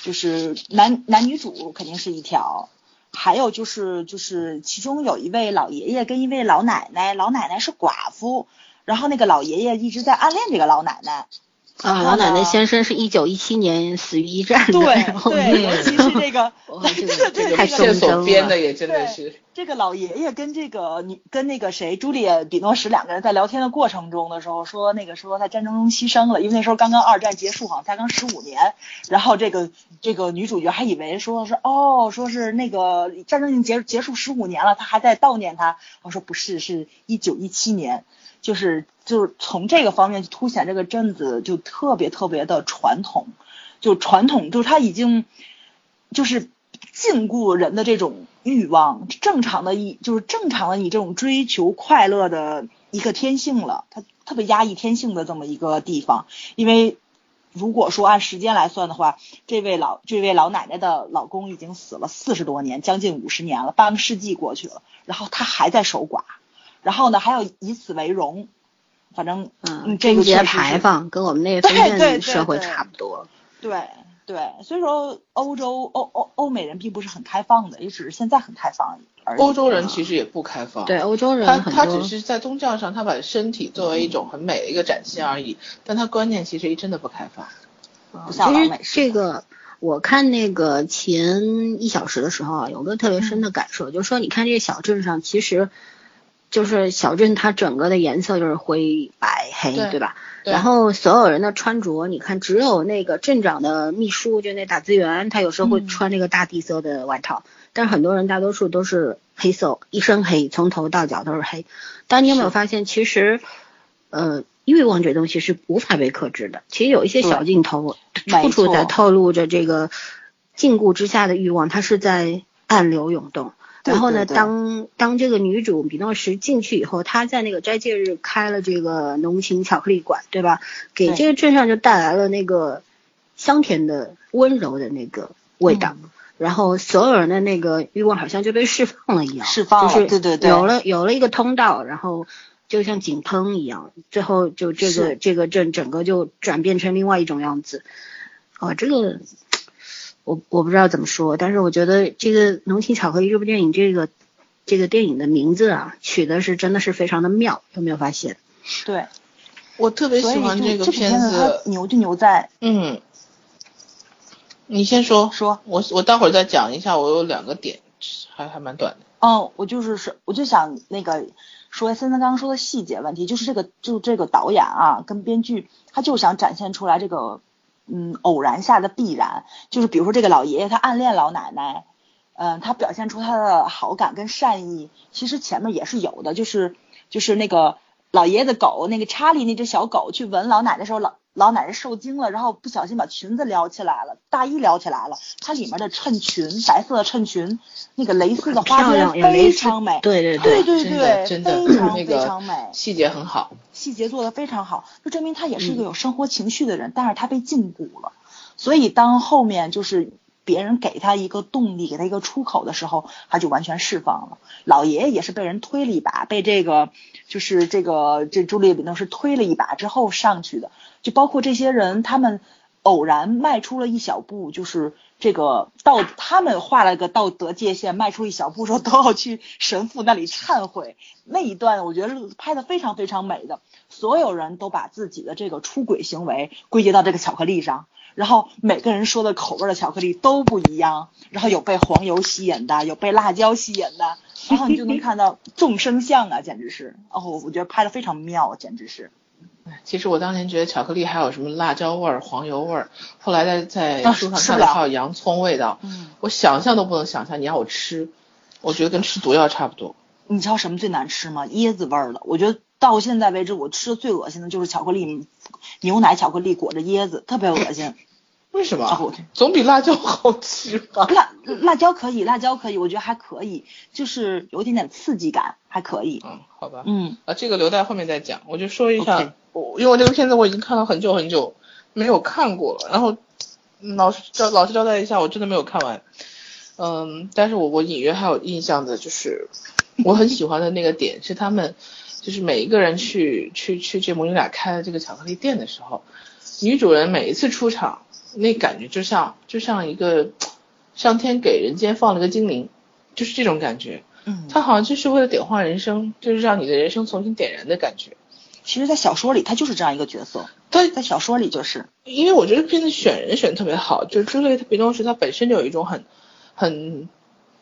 就是男男女主肯定是一条，还有就是就是其中有一位老爷爷跟一位老奶奶，老奶奶是寡妇，然后那个老爷爷一直在暗恋这个老奶奶。啊，老奶奶先生是一九一七年死于一战的，对对，尤其是这个 [laughs] [laughs] 这个太这线索编的。也真的是，这个老爷爷跟这个女跟那个谁朱丽叶·比诺什两个人在聊天的过程中的时候，说那个说在战争中牺牲了，因为那时候刚刚二战结束，好像才刚十五年。然后这个这个女主角还以为说是哦，说是那个战争已经结结束十五年了，她还在悼念他。我说不是，是一九一七年，就是就是从这个方面去凸显这个镇子就特别特别的传统，就传统就是他已经就是禁锢人的这种欲望，正常的一就是正常的你这种追求快乐的一个天性了，它特别压抑天性的这么一个地方。因为如果说按时间来算的话，这位老这位老奶奶的老公已经死了四十多年，将近五十年了，半个世纪过去了，然后她还在守寡，然后呢还要以此为荣，反正嗯，这个节牌坊跟我们那 [laughs] 个封建社会差不多。对。对，所以说欧洲欧欧欧美人并不是很开放的，也只是现在很开放而已。欧洲人其实也不开放。对，欧洲人他他只是在宗教上，他把身体作为一种很美的一个展现而已，但他观念其实真的不开放。不像老美这个，我看那个前一小时的时候啊，有个特别深的感受，就是说，你看这个小镇上，其实就是小镇它整个的颜色就是灰白黑，对吧？然后所有人的穿着，你看，只有那个镇长的秘书，就那打字员，他有时候会穿那个大地色的外套。但是很多人大多数都是黑色，一身黑，从头到脚都是黑。但你有没有发现，其实，呃，欲望这东西是无法被克制的。其实有一些小镜头，处处在透露着这个禁锢之下的欲望，它是在暗流涌动。然后呢，当当这个女主比诺什进去以后，她在那个斋戒日开了这个浓情巧克力馆，对吧？给这个镇上就带来了那个香甜的、温柔的那个味道。然后所有人的那个欲望好像就被释放了一样，释放了，对对对，有了有了一个通道，然后就像井喷一样，最后就这个这个镇整个就转变成另外一种样子。哦，这个。我我不知道怎么说，但是我觉得这个《浓情巧克力》这部电影，这个这个电影的名字啊，取的是真的是非常的妙，有没有发现？对，我特别喜欢这个片子。牛就牛在，嗯，你先说说，我我待会儿再讲一下，我有两个点，还还蛮短的。哦，我就是是，我就想那个说森森刚刚说的细节问题，就是这个就这个导演啊跟编剧，他就想展现出来这个。嗯，偶然下的必然，就是比如说这个老爷爷他暗恋老奶奶，嗯，他表现出他的好感跟善意，其实前面也是有的，就是就是那个老爷爷的狗，那个查理那只小狗去闻老奶奶时候，老老奶奶受惊了，然后不小心把裙子撩起来了，大衣撩起来了，它里面的衬裙，白色的衬裙，那个蕾丝的花边非常美，对对对对对，真的非常非常美，细节很好。细节做的非常好，就证明他也是一个有生活情绪的人，但是他被禁锢了，所以当后面就是别人给他一个动力，给他一个出口的时候，他就完全释放了。老爷爷也是被人推了一把，被这个就是这个这朱丽叶·比诺是推了一把之后上去的，就包括这些人，他们偶然迈出了一小步，就是。这个道，他们画了个道德界限，迈出一小步，说都要去神父那里忏悔。那一段我觉得拍的非常非常美的，所有人都把自己的这个出轨行为归结到这个巧克力上，然后每个人说的口味的巧克力都不一样，然后有被黄油吸引的，有被辣椒吸引的，[laughs] 然后你就能看到众生相啊，简直是哦，我觉得拍的非常妙，简直是。其实我当年觉得巧克力还有什么辣椒味儿、黄油味儿，后来在在书上看到还有洋葱味道，我想象都不能想象。你让我吃，我觉得跟吃毒药差不多。你知道什么最难吃吗？椰子味儿的。我觉得到现在为止，我吃的最恶心的就是巧克力，牛奶巧克力裹着椰子，特别恶心。[laughs] 为什么？总比辣椒好吃吧？辣辣椒可以，辣椒可以，我觉得还可以，就是有一点点刺激感，还可以。嗯，好吧。嗯，啊，这个留在后面再讲。我就说一下，我因为我这个片子我已经看了很久很久，没有看过了。然后老师交老师交代一下，我真的没有看完。嗯，但是我我隐约还有印象的，就是我很喜欢的那个点是他们，就是每一个人去去去这母女俩开的这个巧克力店的时候，女主人每一次出场。那感觉就像就像一个上天给人间放了个精灵，就是这种感觉。嗯，她好像就是为了点化人生，就是让你的人生重新点燃的感觉。其实，在小说里她就是这样一个角色。对，在小说里就是。因为我觉得片子选人选特别好，就是朱莉叶·比诺什她本身就有一种很很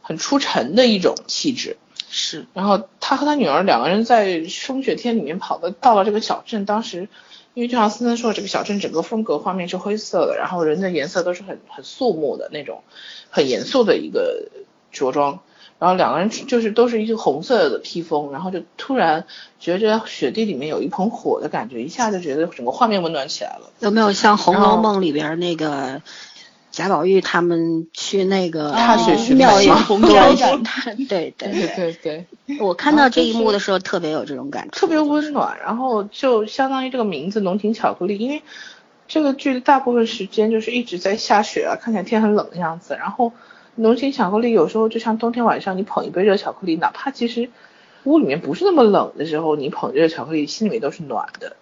很出尘的一种气质。是。然后他和他女儿两个人在风雪天里面跑的，到了这个小镇，当时。因为就像森森说，这个小镇整个风格画面是灰色的，然后人的颜色都是很很肃穆的那种，很严肃的一个着装，然后两个人就是都是一个红色的披风，然后就突然觉着雪地里面有一盆火的感觉，一下就觉得整个画面温暖起来了。有没有像《红楼梦》里边那个贾宝玉他们去那个踏雪寻梅对对对 [laughs] 对对，我看到这一幕的时候特别有这种感觉，特别温暖，然后就相当于这个名字“浓情巧克力”，因为这个剧的大部分时间就是一直在下雪啊，看起来天很冷的样子。然后浓情巧克力有时候就像冬天晚上你捧一杯热巧克力，哪怕其实屋里面不是那么冷的时候，你捧热巧克力心里面都是暖的。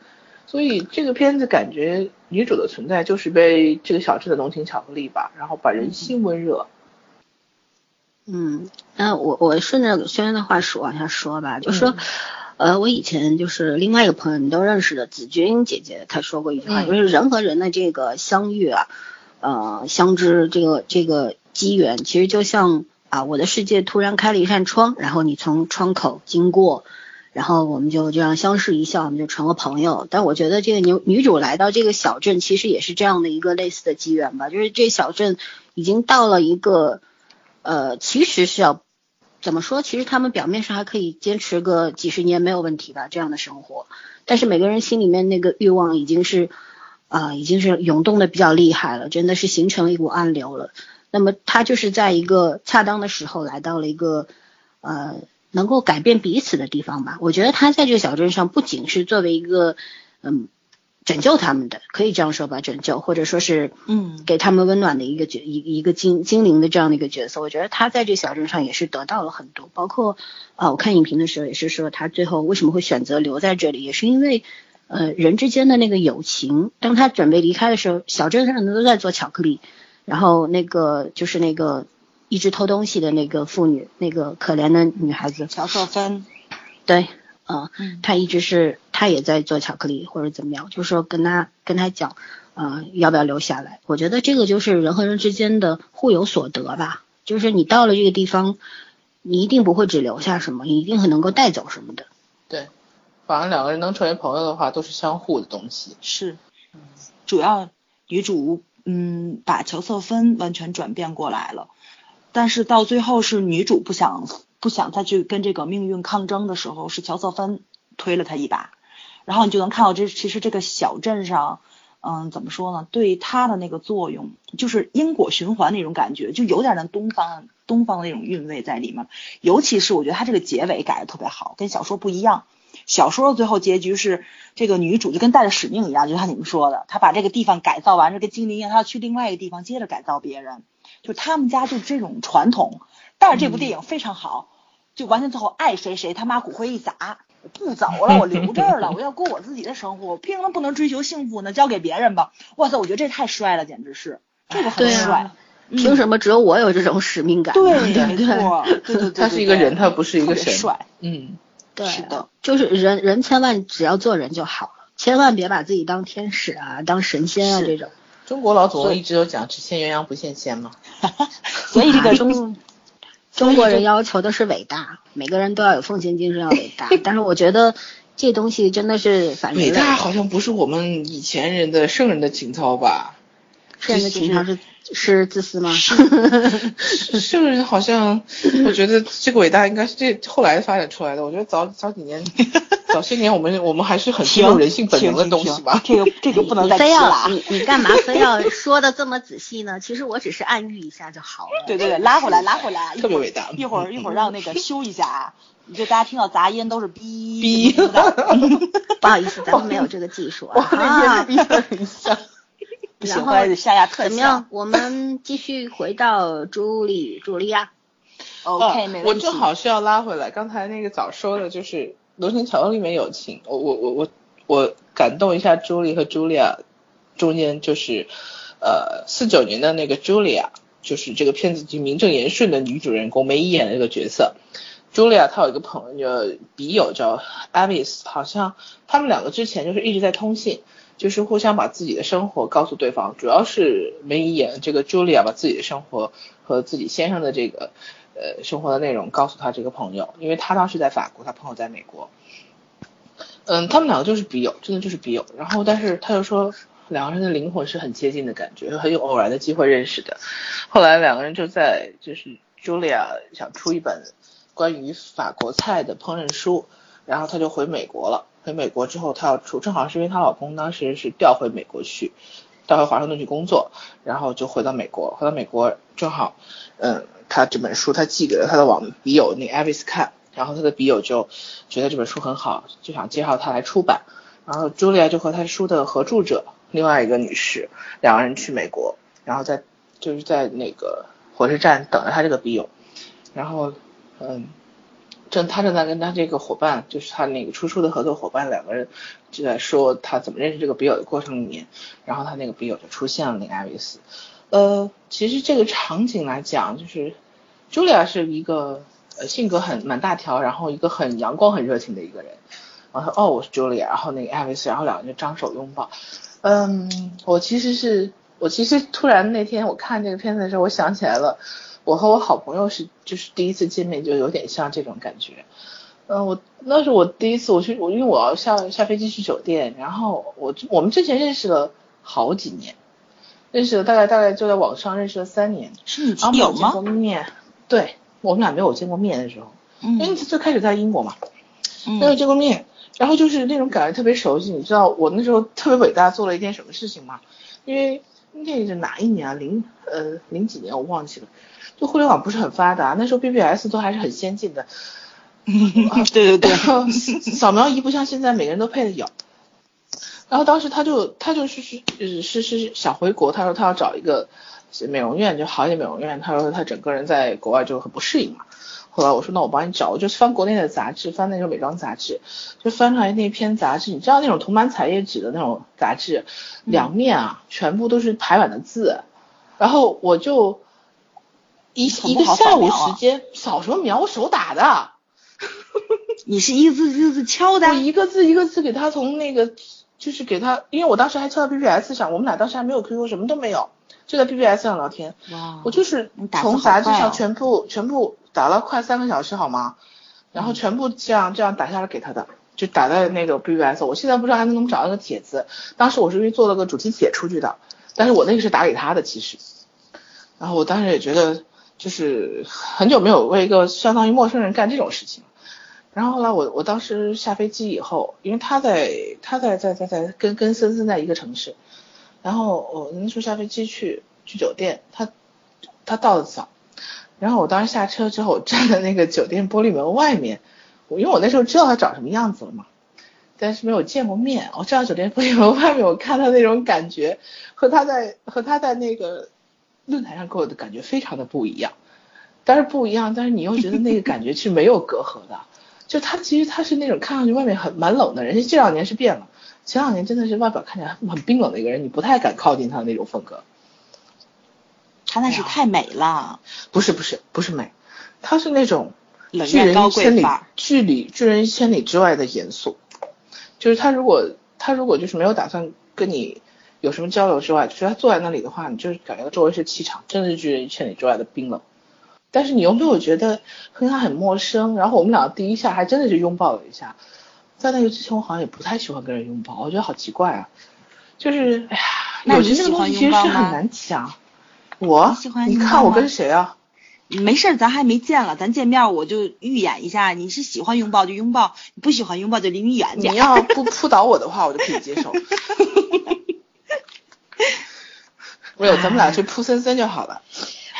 所以这个片子感觉女主的存在就是被这个小镇的浓情巧克力吧，然后把人心温热。嗯，那我我顺着轩轩的话说往下说吧，就说，呃，我以前就是另外一个朋友，你都认识的子君姐姐，她说过一句话，嗯就是人和人的这个相遇啊，呃，相知这个这个机缘，其实就像啊，我的世界突然开了一扇窗，然后你从窗口经过。然后我们就这样相视一笑，我们就成了朋友。但我觉得这个女女主来到这个小镇，其实也是这样的一个类似的机缘吧，就是这小镇已经到了一个，呃，其实是要怎么说？其实他们表面上还可以坚持个几十年没有问题吧，这样的生活。但是每个人心里面那个欲望已经是，啊、已经是涌动的比较厉害了，真的是形成了一股暗流了。那么他就是在一个恰当的时候来到了一个，呃。能够改变彼此的地方吧。我觉得他在这个小镇上不仅是作为一个嗯拯救他们的，可以这样说吧，拯救或者说是嗯给他们温暖的一个角一一个精精灵的这样的一个角色。我觉得他在这小镇上也是得到了很多，包括啊、我看影评的时候也是说他最后为什么会选择留在这里，也是因为呃人之间的那个友情。当他准备离开的时候，小镇上的都在做巧克力，然后那个就是那个。一直偷东西的那个妇女，那个可怜的女孩子，乔瑟芬，对，嗯、嗯她一直是她也在做巧克力或者怎么样，就是说跟她跟她讲，呃，要不要留下来？我觉得这个就是人和人之间的互有所得吧，就是你到了这个地方，你一定不会只留下什么，你一定很能够带走什么的。对，反正两个人能成为朋友的话，都是相互的东西。是，主要女主嗯把乔瑟芬完全转变过来了，但是到最后是女主不想不想再去跟这个命运抗争的时候，是乔瑟芬推了她一把，然后你就能看到这其实这个小镇上。嗯，怎么说呢？对她的那个作用，就是因果循环那种感觉，就有点那东方东方的那种韵味在里面。尤其是我觉得她这个结尾改的特别好，跟小说不一样。小说的最后结局是这个女主就跟带着使命一样，就像你们说的，她把这个地方改造完，这个精灵一样，她要去另外一个地方接着改造别人，就他们家就这种传统。但是这部电影非常好，就完全最后爱谁谁，他妈骨灰一撒，不走了，[laughs] 我留这儿了，我要过我自己的生活，我凭什么不能追求幸福呢？交给别人吧。哇塞，我觉得这太帅了，简直是这个很对啊帅。凭什么只有我有这种使命感？对，对对？没错，对对对，[laughs] 他是一个人，他不是一个神。特别帅，嗯，对，是的，就是人人千万只要做人就好了，千万别把自己当天使啊、当神仙啊这种。中国老祖宗一直都讲只羡鸳鸯不羡仙嘛。[laughs] 所以这个中 [laughs] 中国人要求的是伟大，每个人都要有奉献精神，要伟大。[laughs] 但是我觉得这东西真的是反人类伟大好像不是我们以前人的圣人的情操吧？圣人的情操是是自私吗？圣人好像，我觉得这个伟大应该是这后来发展出来的。我觉得早早几年、早些年我们我们还是很尊重人性本能的东西吧。这个这个不能你非要再提了啊。你你干嘛 [laughs] 非要说的这么仔细呢？其实我只是暗喻一下就好了。对对对，拉回来拉回来，特别伟大一会儿一会儿让那个修一下啊，[laughs] 你就大家听到杂音都是哔哔。[laughs] 不好意思，咱们没有这个技术我啊。那也是逼了一下。不行，然后回来得下下特效怎么样？。我们继续回到朱莉茱莉亚。OK，没问题。正好是要拉回来，刚才那个早说的就是《流行巧克力》里面有情，我我我我我感动一下朱莉和茱莉亚中间就是呃四九年的那个茱莉亚，就是这个片子就名正言顺的女主人公梅姨演的这个角色。茱莉亚她有一个朋友笔友叫 Avis，好像他们两个之前就是一直在通信，就是互相把自己的生活告诉对方，主要是梅姨演这个茱莉亚把自己的生活和自己先生的这个呃生活的内容告诉他这个朋友，因为他当时在法国，他朋友在美国。嗯，他们两个就是笔友，真的就是笔友。然后，但是他又说两个人的灵魂是很接近的感觉，很有偶然的机会认识的。后来两个人就在就是 Julia 想出一本关于法国菜的烹饪书，然后他就回美国了。回美国之后，他要出，正好是因为她老公当时是调回美国去，到回华盛顿去工作，然后就回到美国，回到美国正好，嗯，他这本书他寄给了他的网笔友那艾维斯看，然后他的笔友就觉得这本书很好，就想介绍他来出版，然后茱莉亚就和他书的合著者另外一个女士两个人去美国，然后在就是在那个火车站等着他这个笔友，然后嗯。正他正在跟他这个伙伴，就是他那个出书的合作伙伴，两个人就在说他怎么认识这个笔友的过程里面，然后他那个笔友就出现了，那个艾维斯。呃，其实这个场景来讲，就是茱莉亚是一个呃性格很蛮大条，然后一个很阳光很热情的一个人。然后哦，我是茱莉亚，然后那个艾维斯，然后两个人就张手拥抱。嗯，我其实是我其实突然那天我看这个片子的时候，我想起来了。我和我好朋友是就是第一次见面就有点像这种感觉，嗯，我那是我第一次我去我因为我要下下飞机去酒店，然后我我们之前认识了好几年，认识了大概大概就在网上认识了三年，是你亲友吗？见过面，对我们俩没有见过面的时候，嗯因为最开始在英国嘛，没有见过面，然后就是那种感觉特别熟悉，你知道我那时候特别伟大做了一件什么事情吗？因为那是哪一年啊？零呃零几年我忘记了。就互联网不是很发达，那时候 BBS 都还是很先进的。[laughs] 对对对，扫描仪不像现在每个人都配的有。然后当时他就他就是是是是想回国，他说他要找一个美容院，就好一点美容院。他说他整个人在国外就很不适应嘛。后来我说那我帮你找，我就翻国内的杂志，翻那种美妆杂志，就翻出来那篇杂志，你知道那种涂满彩页纸的那种杂志，两面啊全部都是排版的字，然后我就。一一个下午时间扫什么描？我手打的。[laughs] 你是一个字一个字敲的？我一个字一个字给他从那个，就是给他，因为我当时还敲到 BBS 上，我们俩当时还没有 QQ，什么都没有，就在 BBS 上聊天。哇！我就是从杂志上全部全部打了快三个小时，好吗？然后全部这样这样打下来给他的，就打在那个 BBS。我现在不知道还能不能找到那个帖子，当时我是因为做了个主题帖出去的，但是我那个是打给他的其实。然后我当时也觉得。就是很久没有为一个相当于陌生人干这种事情，然后后来我我当时下飞机以后，因为他在他在在在在跟跟森森在一个城市，然后我那时候下飞机去去酒店，他他到的早，然后我当时下车之后站在那个酒店玻璃门外面，我因为我那时候知道他长什么样子了嘛，但是没有见过面，我站在酒店玻璃门外面，我看他那种感觉和他在和他在那个。论坛上给我的感觉非常的不一样，但是不一样，但是你又觉得那个感觉是没有隔阂的，[laughs] 就他其实他是那种看上去外面很蛮冷的人，这两年是变了，前两年真的是外表看起来很冰冷的一个人，你不太敢靠近他的那种风格。他那是太美了，不是不是不是美，他是那种拒人一千里距离拒人一千里之外的严肃，就是他如果他如果就是没有打算跟你。有什么交流之外，就是他坐在那里的话，你就是感觉到周围是气场，真的是拒人千里之外的冰冷。但是你又没有觉得跟他很陌生。然后我们俩第一下还真的是拥抱了一下。在那个之前，我好像也不太喜欢跟人拥抱，我觉得好奇怪啊。就是哎呀，我觉得这个东西其实是很难讲。我，你看我跟谁啊？没事，咱还没见了，咱见面我就预演一下。你是喜欢拥抱就拥抱，你不喜欢拥抱就离你远点。你要不扑倒我的话，我就可以接受。[laughs] 没有，咱们俩去扑森森就好了。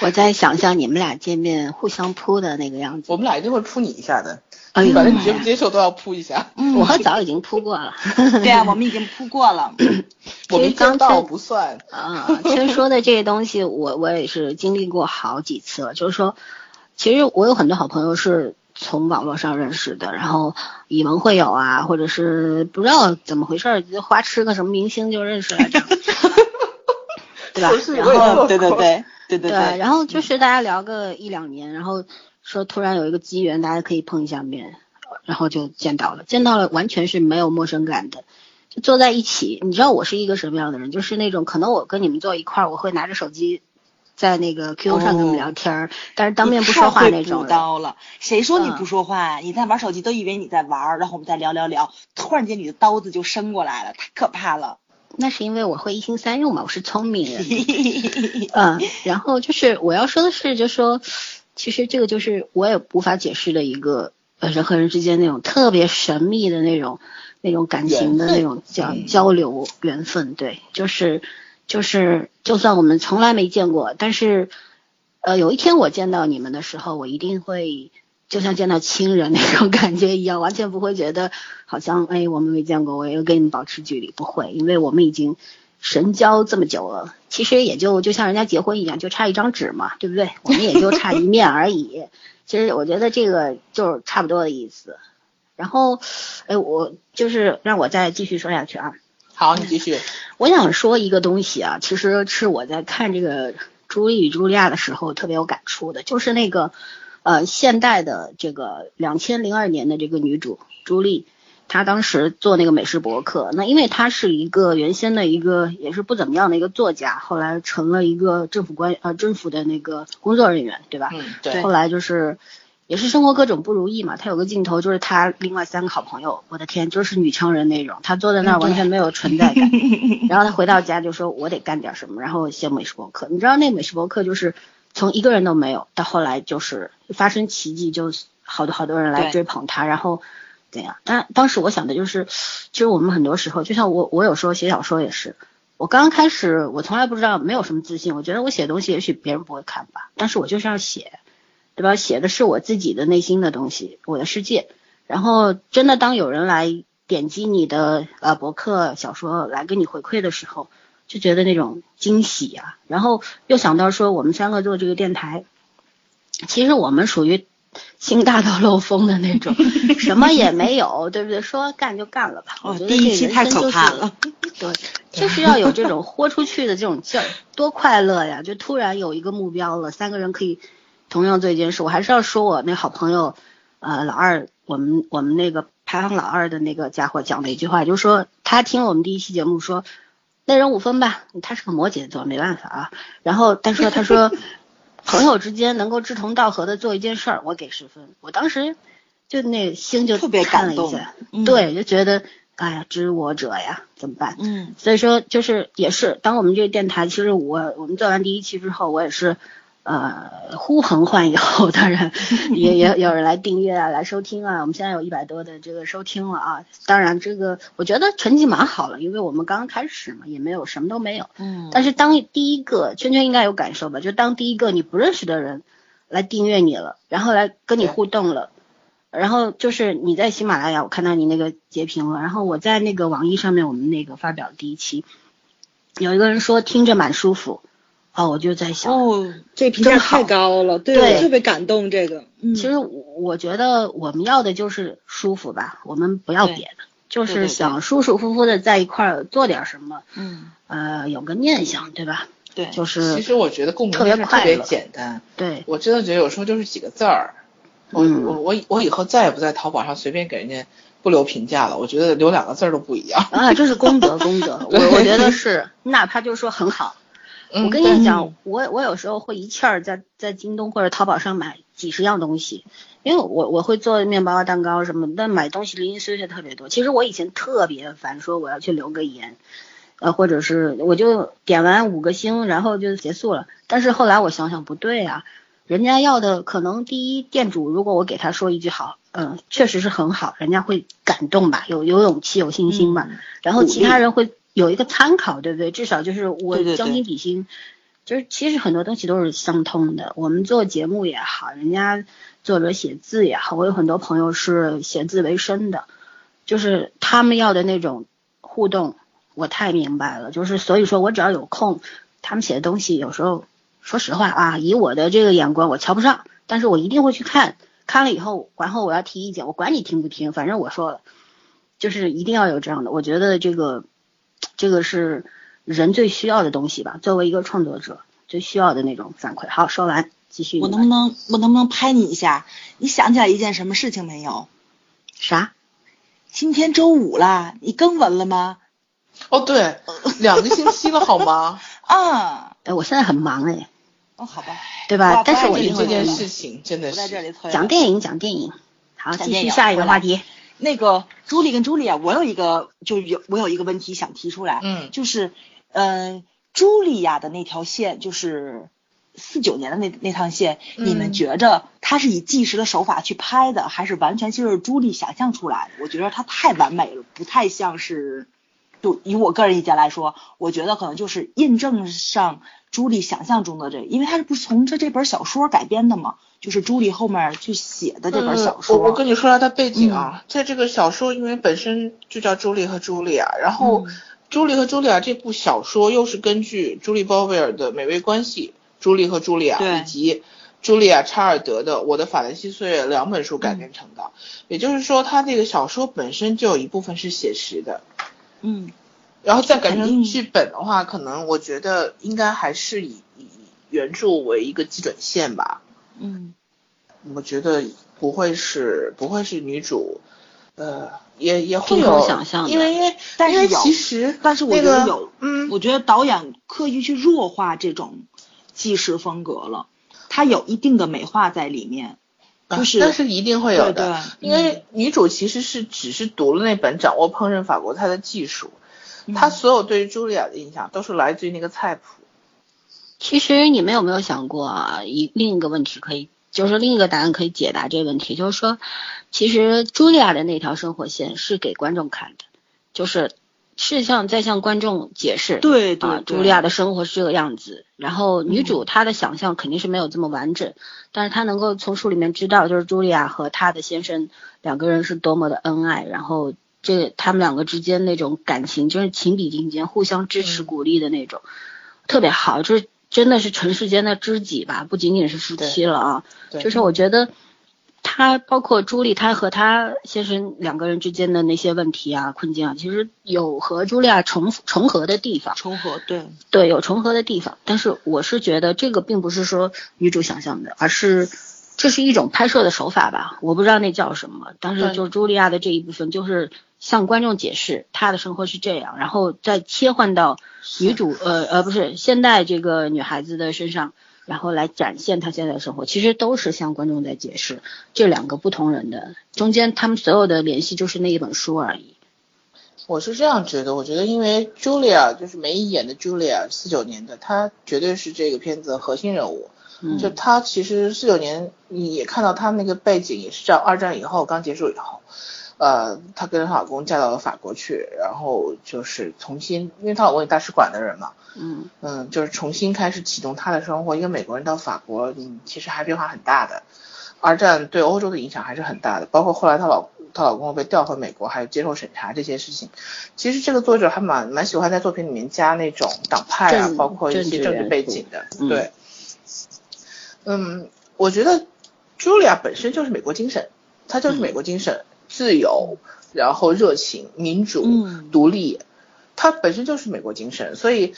我在想象你们俩见面互相扑的那个样子。我们俩一定会扑你一下的。哎反正你接不接受都要扑一下。我早已经扑过了。[laughs] 对啊，我们已经扑过了。我们刚到不算。啊，其实说的这些东西，我我也是经历过好几次了。就是说，其实我有很多好朋友是从网络上认识的，然后以文会友啊，或者是不知道怎么回事，就花痴个什么明星就认识了。[laughs] 对吧？[laughs] 然后对对对对对对，然后就是大家聊个一两年，然后说突然有一个机缘，大家可以碰一下面，然后就见到了，见到了完全是没有陌生感的，就坐在一起。你知道我是一个什么样的人？就是那种可能我跟你们坐一块儿，我会拿着手机在那个 QQ 上跟你们聊天儿，但是当面不说话那种。刀了，谁说你不说话？你在玩手机都以为你在玩，然后我们再聊聊聊，突然间你的刀子就伸过来了，太可怕了。那是因为我会一心三用嘛，我是聪明人。[laughs] 嗯，然后就是我要说的是，就说其实这个就是我也无法解释的一个呃人和人之间那种特别神秘的那种那种感情的那种交交流缘分。对，就是就是就算我们从来没见过，但是呃有一天我见到你们的时候，我一定会就像见到亲人那种感觉一样，完全不会觉得好像哎我们没见过，我要跟你们保持距离，不会，因为我们已经神交这么久了，其实也就就像人家结婚一样，就差一张纸嘛，对不对？我们也就差一面而已。其实我觉得这个就是差不多的意思。然后，哎，我就是让我再继续说下去啊。好，你继续。我想说一个东西啊，其实是我在看这个《朱莉与茱莉亚》的时候特别有感触的，就是那个呃现代的这个两千零二年的这个女主朱莉，她当时做那个美食博客，那因为她是一个原先的一个也是不怎么样的一个作家，后来成了一个政府官呃政府的那个工作人员，对吧？嗯，对。后来就是也是生活各种不如意嘛，她有个镜头就是她另外三个好朋友，我的天，就是女强人那种，她坐在那儿完全没有存在感。[laughs] 然后她回到家就说我得干点什么，然后写美食博客。你知道那美食博客就是从一个人都没有，到后来就是发生奇迹，就好多好多人来追捧他，然后怎样？但当时我想的就是，其实我们很多时候，就像我我有时候写小说也是。我刚刚开始，我从来不知道，没有什么自信。我觉得我写东西也许别人不会看吧，但是我就是要写，对吧？写的是我自己的内心的东西，我的世界。然后真的当有人来点击你的呃博客小说来给你回馈的时候，就觉得那种惊喜啊。然后又想到说我们三个做这个电台，其实我们属于心大到漏风的那种，什么也没有，对不对？说干就干了吧。我哦，觉得第一期太这人生就是可怕了。[laughs] 对，就是要有这种豁出去的这种劲儿，多快乐呀！就突然有一个目标了，三个人可以同样做一件事。我还是要说我那好朋友，呃，老二，我们我们那个排行老二的那个家伙讲的一句话，就是说他听我们第一期节目说，内人五分吧，他是个摩羯座，没办法啊。然后他说他说 [laughs] 朋友之间能够志同道合的做一件事儿，我给十分。我当时就那心就特别感动一下，嗯对，就觉得哎呀，知我者呀，怎么办？嗯所以说，就是也是，当我们这个电台，其实我我们做完第一期之后，我也是呃呼朋唤友，当 [laughs] 然也也有人来订阅啊，来收听啊。我们现在有一百多的这个收听了啊。当然，这个我觉得成绩蛮好了，因为我们刚刚开始嘛，也没有什么都没有。嗯，但是当第一个圈圈应该有感受吧，就当第一个你不认识的人来订阅你了，然后来跟你互动了，然后就是你在喜马拉雅我看到你那个截屏了，然后我在那个网易上面我们那个发表第一期，有一个人说听着蛮舒服，哦，我就在想，哦，这评价太高了，对对我特别感动这个。嗯，其实我我觉得我们要的就是舒服吧，我们不要别的，就是想舒舒服服的在一块儿做点什么，嗯，呃，有个念想，对吧？对，就是其实我觉得共鸣特别是特别快乐简单，对，我真的觉得有时候就是几个字儿。我嗯我我我以后再也不在淘宝上随便给人家不留评价了，我觉得留两个字儿都不一样。啊，这是功德，功德，[laughs] 我我觉得是，哪怕就是说很好。嗯我跟你讲，我我有时候会一气儿在在京东或者淘宝上买几十样东西，因为我我会做面包啊、蛋糕什么的，但买东西零零碎碎特别多。其实我以前特别烦，说我要去留个言，呃，或者是我就点完五个星，然后就结束了。但是后来我想想不对啊，人家要的可能第一店主，如果我给他说一句好，嗯，确实是很好，人家会感动吧，有有勇气、有信心吧。嗯然后其他人会有一个参考，对不对？至少就是我将心比心，就是其实很多东西都是相通的。我们做节目也好，人家作者写字也好，我有很多朋友是写字为生的，就是他们要的那种互动，我太明白了。就是所以说我只要有空，他们写的东西有时候说实话啊，以我的这个眼光我瞧不上，但是我一定会去看，看了以后，然后我要提意见，我管你听不听，反正我说了。就是一定要有这样的，我觉得这个这个是人最需要的东西吧，作为一个创作者最需要的那种反馈。好，说完，继续。我能不能我能不能拍你一下？你想起来一件什么事情没有？啥？今天周五了，你更文了吗？哦，对，两个星期了好吗？[laughs] 啊，哎，我现在很忙哎，哦，好吧，对吧？但是我这件事情真的不在这是，讲电影，讲电影。好，继续下一个话题。那个朱莉跟朱莉啊，我有一个就有我有一个问题想提出来，嗯。就是呃，朱莉亚的那条线，就是四九年的那那趟线，嗯。你们觉着它是以纪实的手法去拍的，还是完全就是朱莉想象出来的？我觉得它太完美了，不太像是就以我个人意见来说，我觉得可能就是印证上朱莉想象中的这，因为他是不是从这这本小说改编的嘛？就是朱莉后面去写的这本小说。我我跟你说下它背景啊，在这个小说因为本身就叫朱莉和朱莉亚，然后朱莉和朱莉亚这部小说又是根据朱莉鲍威尔的《美味关系》、朱莉和朱莉亚以及朱莉亚查尔德的《我的法兰西岁月》两本书改编成的。也就是说，它这个小说本身就有一部分是写实的。嗯，然后再改成剧本的话，可能我觉得应该还是以以原著为一个基准线吧。嗯，我觉得不会是不会是女主，呃，也也会有想象，因为因为但是其实但是我觉得有，嗯，我觉得导演刻意去弱化这种纪实风格了，它有一定的美化在里面。就是，但是一定会有的，因为女主其实是只是读了那本掌握烹饪法国菜的技术，她所有对于茱莉亚的印象都是来自于那个菜谱。其实你们有没有想过啊？一另一个问题可以，就是另一个答案可以解答这个问题，就是说，其实茱莉亚的那条生活线是给观众看的，就是。是向在向观众解释，对对，茱莉亚的生活是这个样子。然后女主她的想象肯定是没有这么完整，但是她能够从书里面知道，就是茱莉亚和她的先生两个人是多么的恩爱，然后这他们两个之间那种感情就是情比金坚，互相支持鼓励的那种，特别好，就是真的是尘世间的知己吧，不仅仅是夫妻了啊。就是我觉得。他包括朱莉，他和他先生两个人之间的那些问题啊、困境啊，其实有和茱莉亚重重合的地方。重合，对对，有重合的地方。但是我是觉得这个并不是说女主想象的，而是这是一种拍摄的手法吧。我不知道那叫什么，但是就茱莉亚的这一部分，就是向观众解释她的生活是这样，然后再切换到女主呃呃不是现代这个女孩子的身上。然后来展现她现在的生活，其实都是向观众在解释这两个不同人的中间，他们所有的联系就是那一本书而已。我是这样觉得，我觉得因为 Julia 就是梅姨演的 Julia，四九年的，她绝对是这个片子的核心人物。嗯。就她其实四九年，你也看到她那个背景也是在二战以后刚结束以后。呃，她跟她老公嫁到了法国去，然后就是重新，因为她老公是大使馆的人嘛，嗯嗯，就是重新开始启动她的生活。一个美国人到法国，嗯，其实还变化很大的。二战对欧洲的影响还是很大的，包括后来她老她老公被调回美国，还有接受审查这些事情。其实这个作者还蛮蛮喜欢在作品里面加那种党派啊，包括一些政治背景的，对。嗯，我觉得茱莉亚本身就是美国精神，她就是美国精神。自由，然后热情、民主、独立，他本身就是美国精神，所以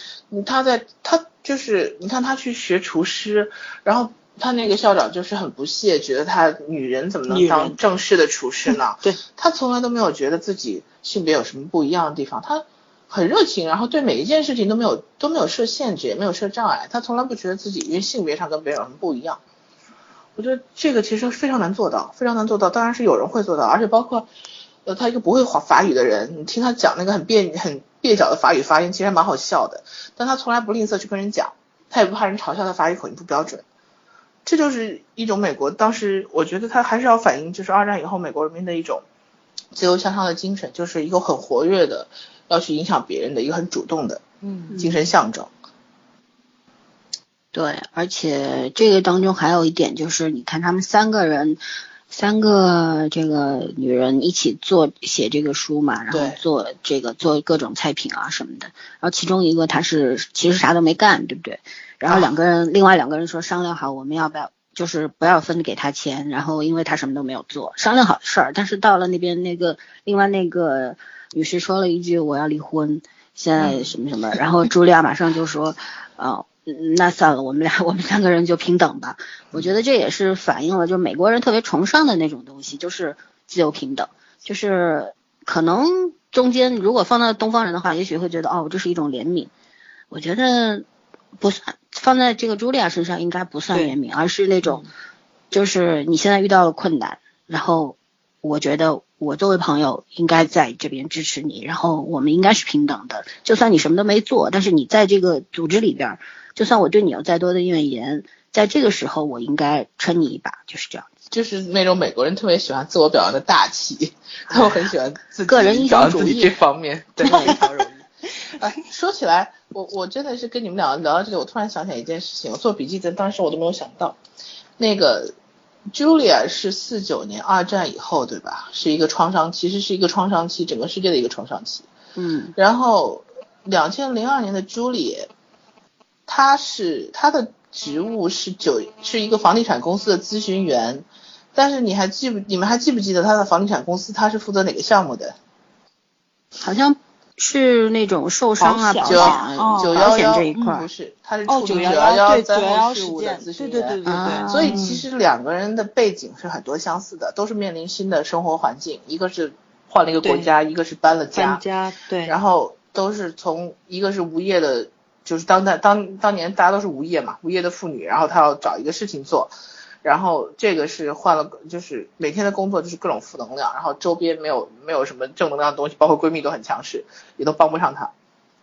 他在他就是你看他去学厨师，然后他那个校长就是很不屑，觉得他女人怎么能当正式的厨师呢？[laughs] 对，他从来都没有觉得自己性别有什么不一样的地方，他很热情，然后对每一件事情都没有都没有设限制，也没有设障碍，他从来不觉得自己因为性别上跟别人有什么不一样。我觉得这个其实非常难做到，非常难做到。当然是有人会做到，而且包括，呃，他一个不会法法语的人，你听他讲那个很别很蹩脚的法语发音，其实还蛮好笑的。但他从来不吝啬去跟人讲，他也不怕人嘲笑他法语口音不标准。这就是一种美国当时，我觉得他还是要反映，就是二战以后美国人民的一种自由向上的精神，就是一个很活跃的，要去影响别人的一个很主动的，嗯，精神象征。对，而且这个当中还有一点就是，你看他们三个人，三个这个女人一起做写这个书嘛，然后做这个做各种菜品啊什么的。然后其中一个他是其实啥都没干，对不对？然后两个人，另外两个人说商量好，我们要不要就是不要分给他钱，然后因为他什么都没有做，商量好的事儿。但是到了那边，那个另外那个女士说了一句我要离婚，现在什么什么，然后茱莉亚马上就说，哦。嗯，那算了，我们俩我们三个人就平等吧。我觉得这也是反映了，就美国人特别崇尚的那种东西，就是自由平等。就是可能中间如果放到东方人的话，也许会觉得哦，这是一种怜悯。我觉得不算，放在这个茱莉亚身上应该不算怜悯，而是那种就是你现在遇到了困难，然后我觉得我作为朋友应该在这边支持你，然后我们应该是平等的。就算你什么都没做，但是你在这个组织里边。就算我对你有再多的怨言，在这个时候我应该撑你一把，就是这样子。就是那种美国人特别喜欢自我表扬的大气，他们很喜欢自己个人英雄主义这方面，对，[laughs] 非常容易。哎，说起来，我我真的是跟你们俩聊到这里，我突然想起来一件事情，我做笔记的当时我都没有想到，那个 Julia 是四九年二战以后，对吧？是一个创伤，其实是一个创伤期，整个世界的一个创伤期。嗯然后两千零二年的朱莉，她是他的职务是九是一个房地产公司的咨询员，但是你还记不你们还记不记得他的房地产公司他是负责哪个项目的？好像是那种受伤啊、保险保九幺幺这一块儿。不是，他是哦，处理九幺幺灾后事务的咨询员。对对对对啊对，所以其实两个人的背景是很多相似的，都是面临新的生活环境，一个是换了一个国家，一个是搬了家搬，家对，然后都是从一个是无业的，就是当代当当年大家都是无业嘛，无业的妇女，然后她要找一个事情做，然后这个是换了，就是每天的工作就是各种负能量，然后周边没有没有什么正能量的东西，包括闺蜜都很强势，也都帮不上她，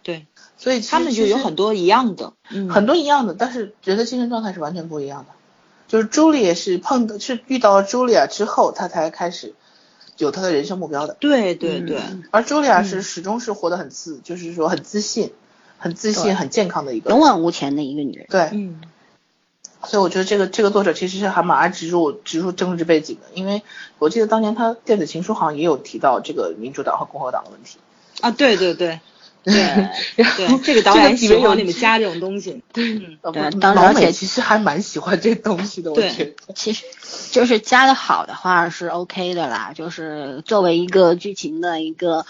对，所以他们就有很多一样的，嗯，很多一样的，但是人的精神状态是完全不一样的。就是朱莉也是碰的，是遇到了茱莉亚之后，她才开始有她的人生目标的。对对对，嗯而茱莉亚是始终是活得很自，就是说很自信、很自信、很健康的一个勇。往无前的一个女人。对，嗯，所以我觉得这个这个作者其实是还蛮爱植入植入政治背景的，因为我记得当年他电子情书好像也有提到这个民主党和共和党的问题。啊，对对对。[laughs] 对然后对，这个导演喜有欢里面加这种东西，[laughs] 对当老美当而且其实还蛮喜欢这东西的，我对觉得。[laughs] 其实就是加的好的话是 OK 的啦，就是作为一个剧情的一个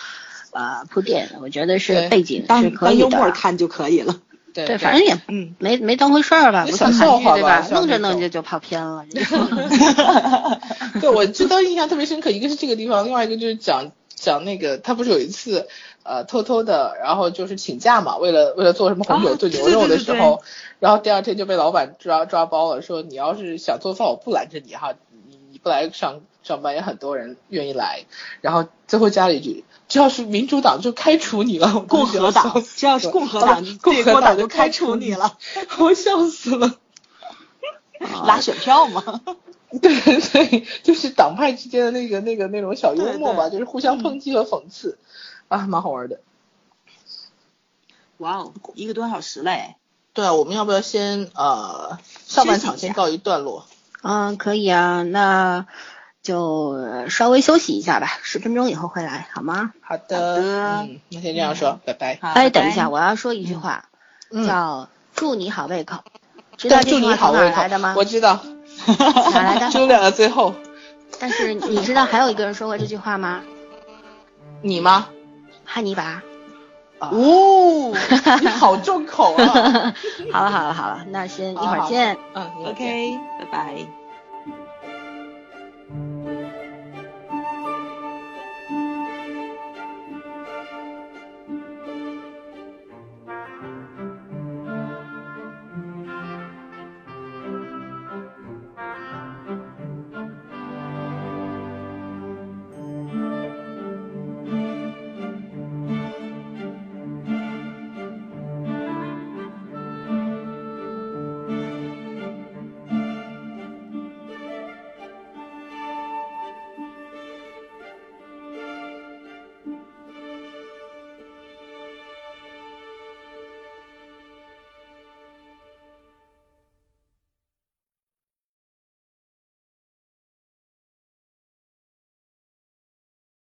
呃铺垫，我觉得是背景是可以的。幽默看就可以了。对对，反正也嗯，没没当回事儿吧，就小不像韩剧对笑话吧吧？弄着弄着就跑偏了。[laughs] [laughs] 对，我就当时印象特别深刻，一个是这个地方，另外一个就是讲讲那个他不是有一次呃偷偷的，然后就是请假嘛，为了为了做什么红酒炖牛肉的对对对时候，然后第二天就被老板抓抓包了，说你要是想做饭，我不拦着你哈，你你不来上上班也很多人愿意来，然后最后加了一句。只要是民主党就开除你了，我共和党只要是共和党共和党就开除除你了，我笑死了。[laughs] 拉选票嘛。[laughs] 对对，就是党派之间的那个那个那种小幽默吧，对就是互相抨击和讽刺，啊，蛮好玩的。哇哦，一个多小时嘞。对啊，我们要不要先呃上半场先告一段落？嗯，可以啊，那就呃稍微休息一下吧，十分钟以后会来，好吗？好的，好的嗯，那先这样说，拜拜。好哎，等一下，我要说一句话，嗯，叫“祝你好胃口”，知道，祝这句话从哪你好胃口来的吗？我知道，哪来的？周两的最后，但是你知道还有一个人说过这句话吗？你吗？汉尼拔。哦，[laughs] 你好重口啊！[laughs] 好了好了好了，那先一会儿见。嗯，OK，拜拜。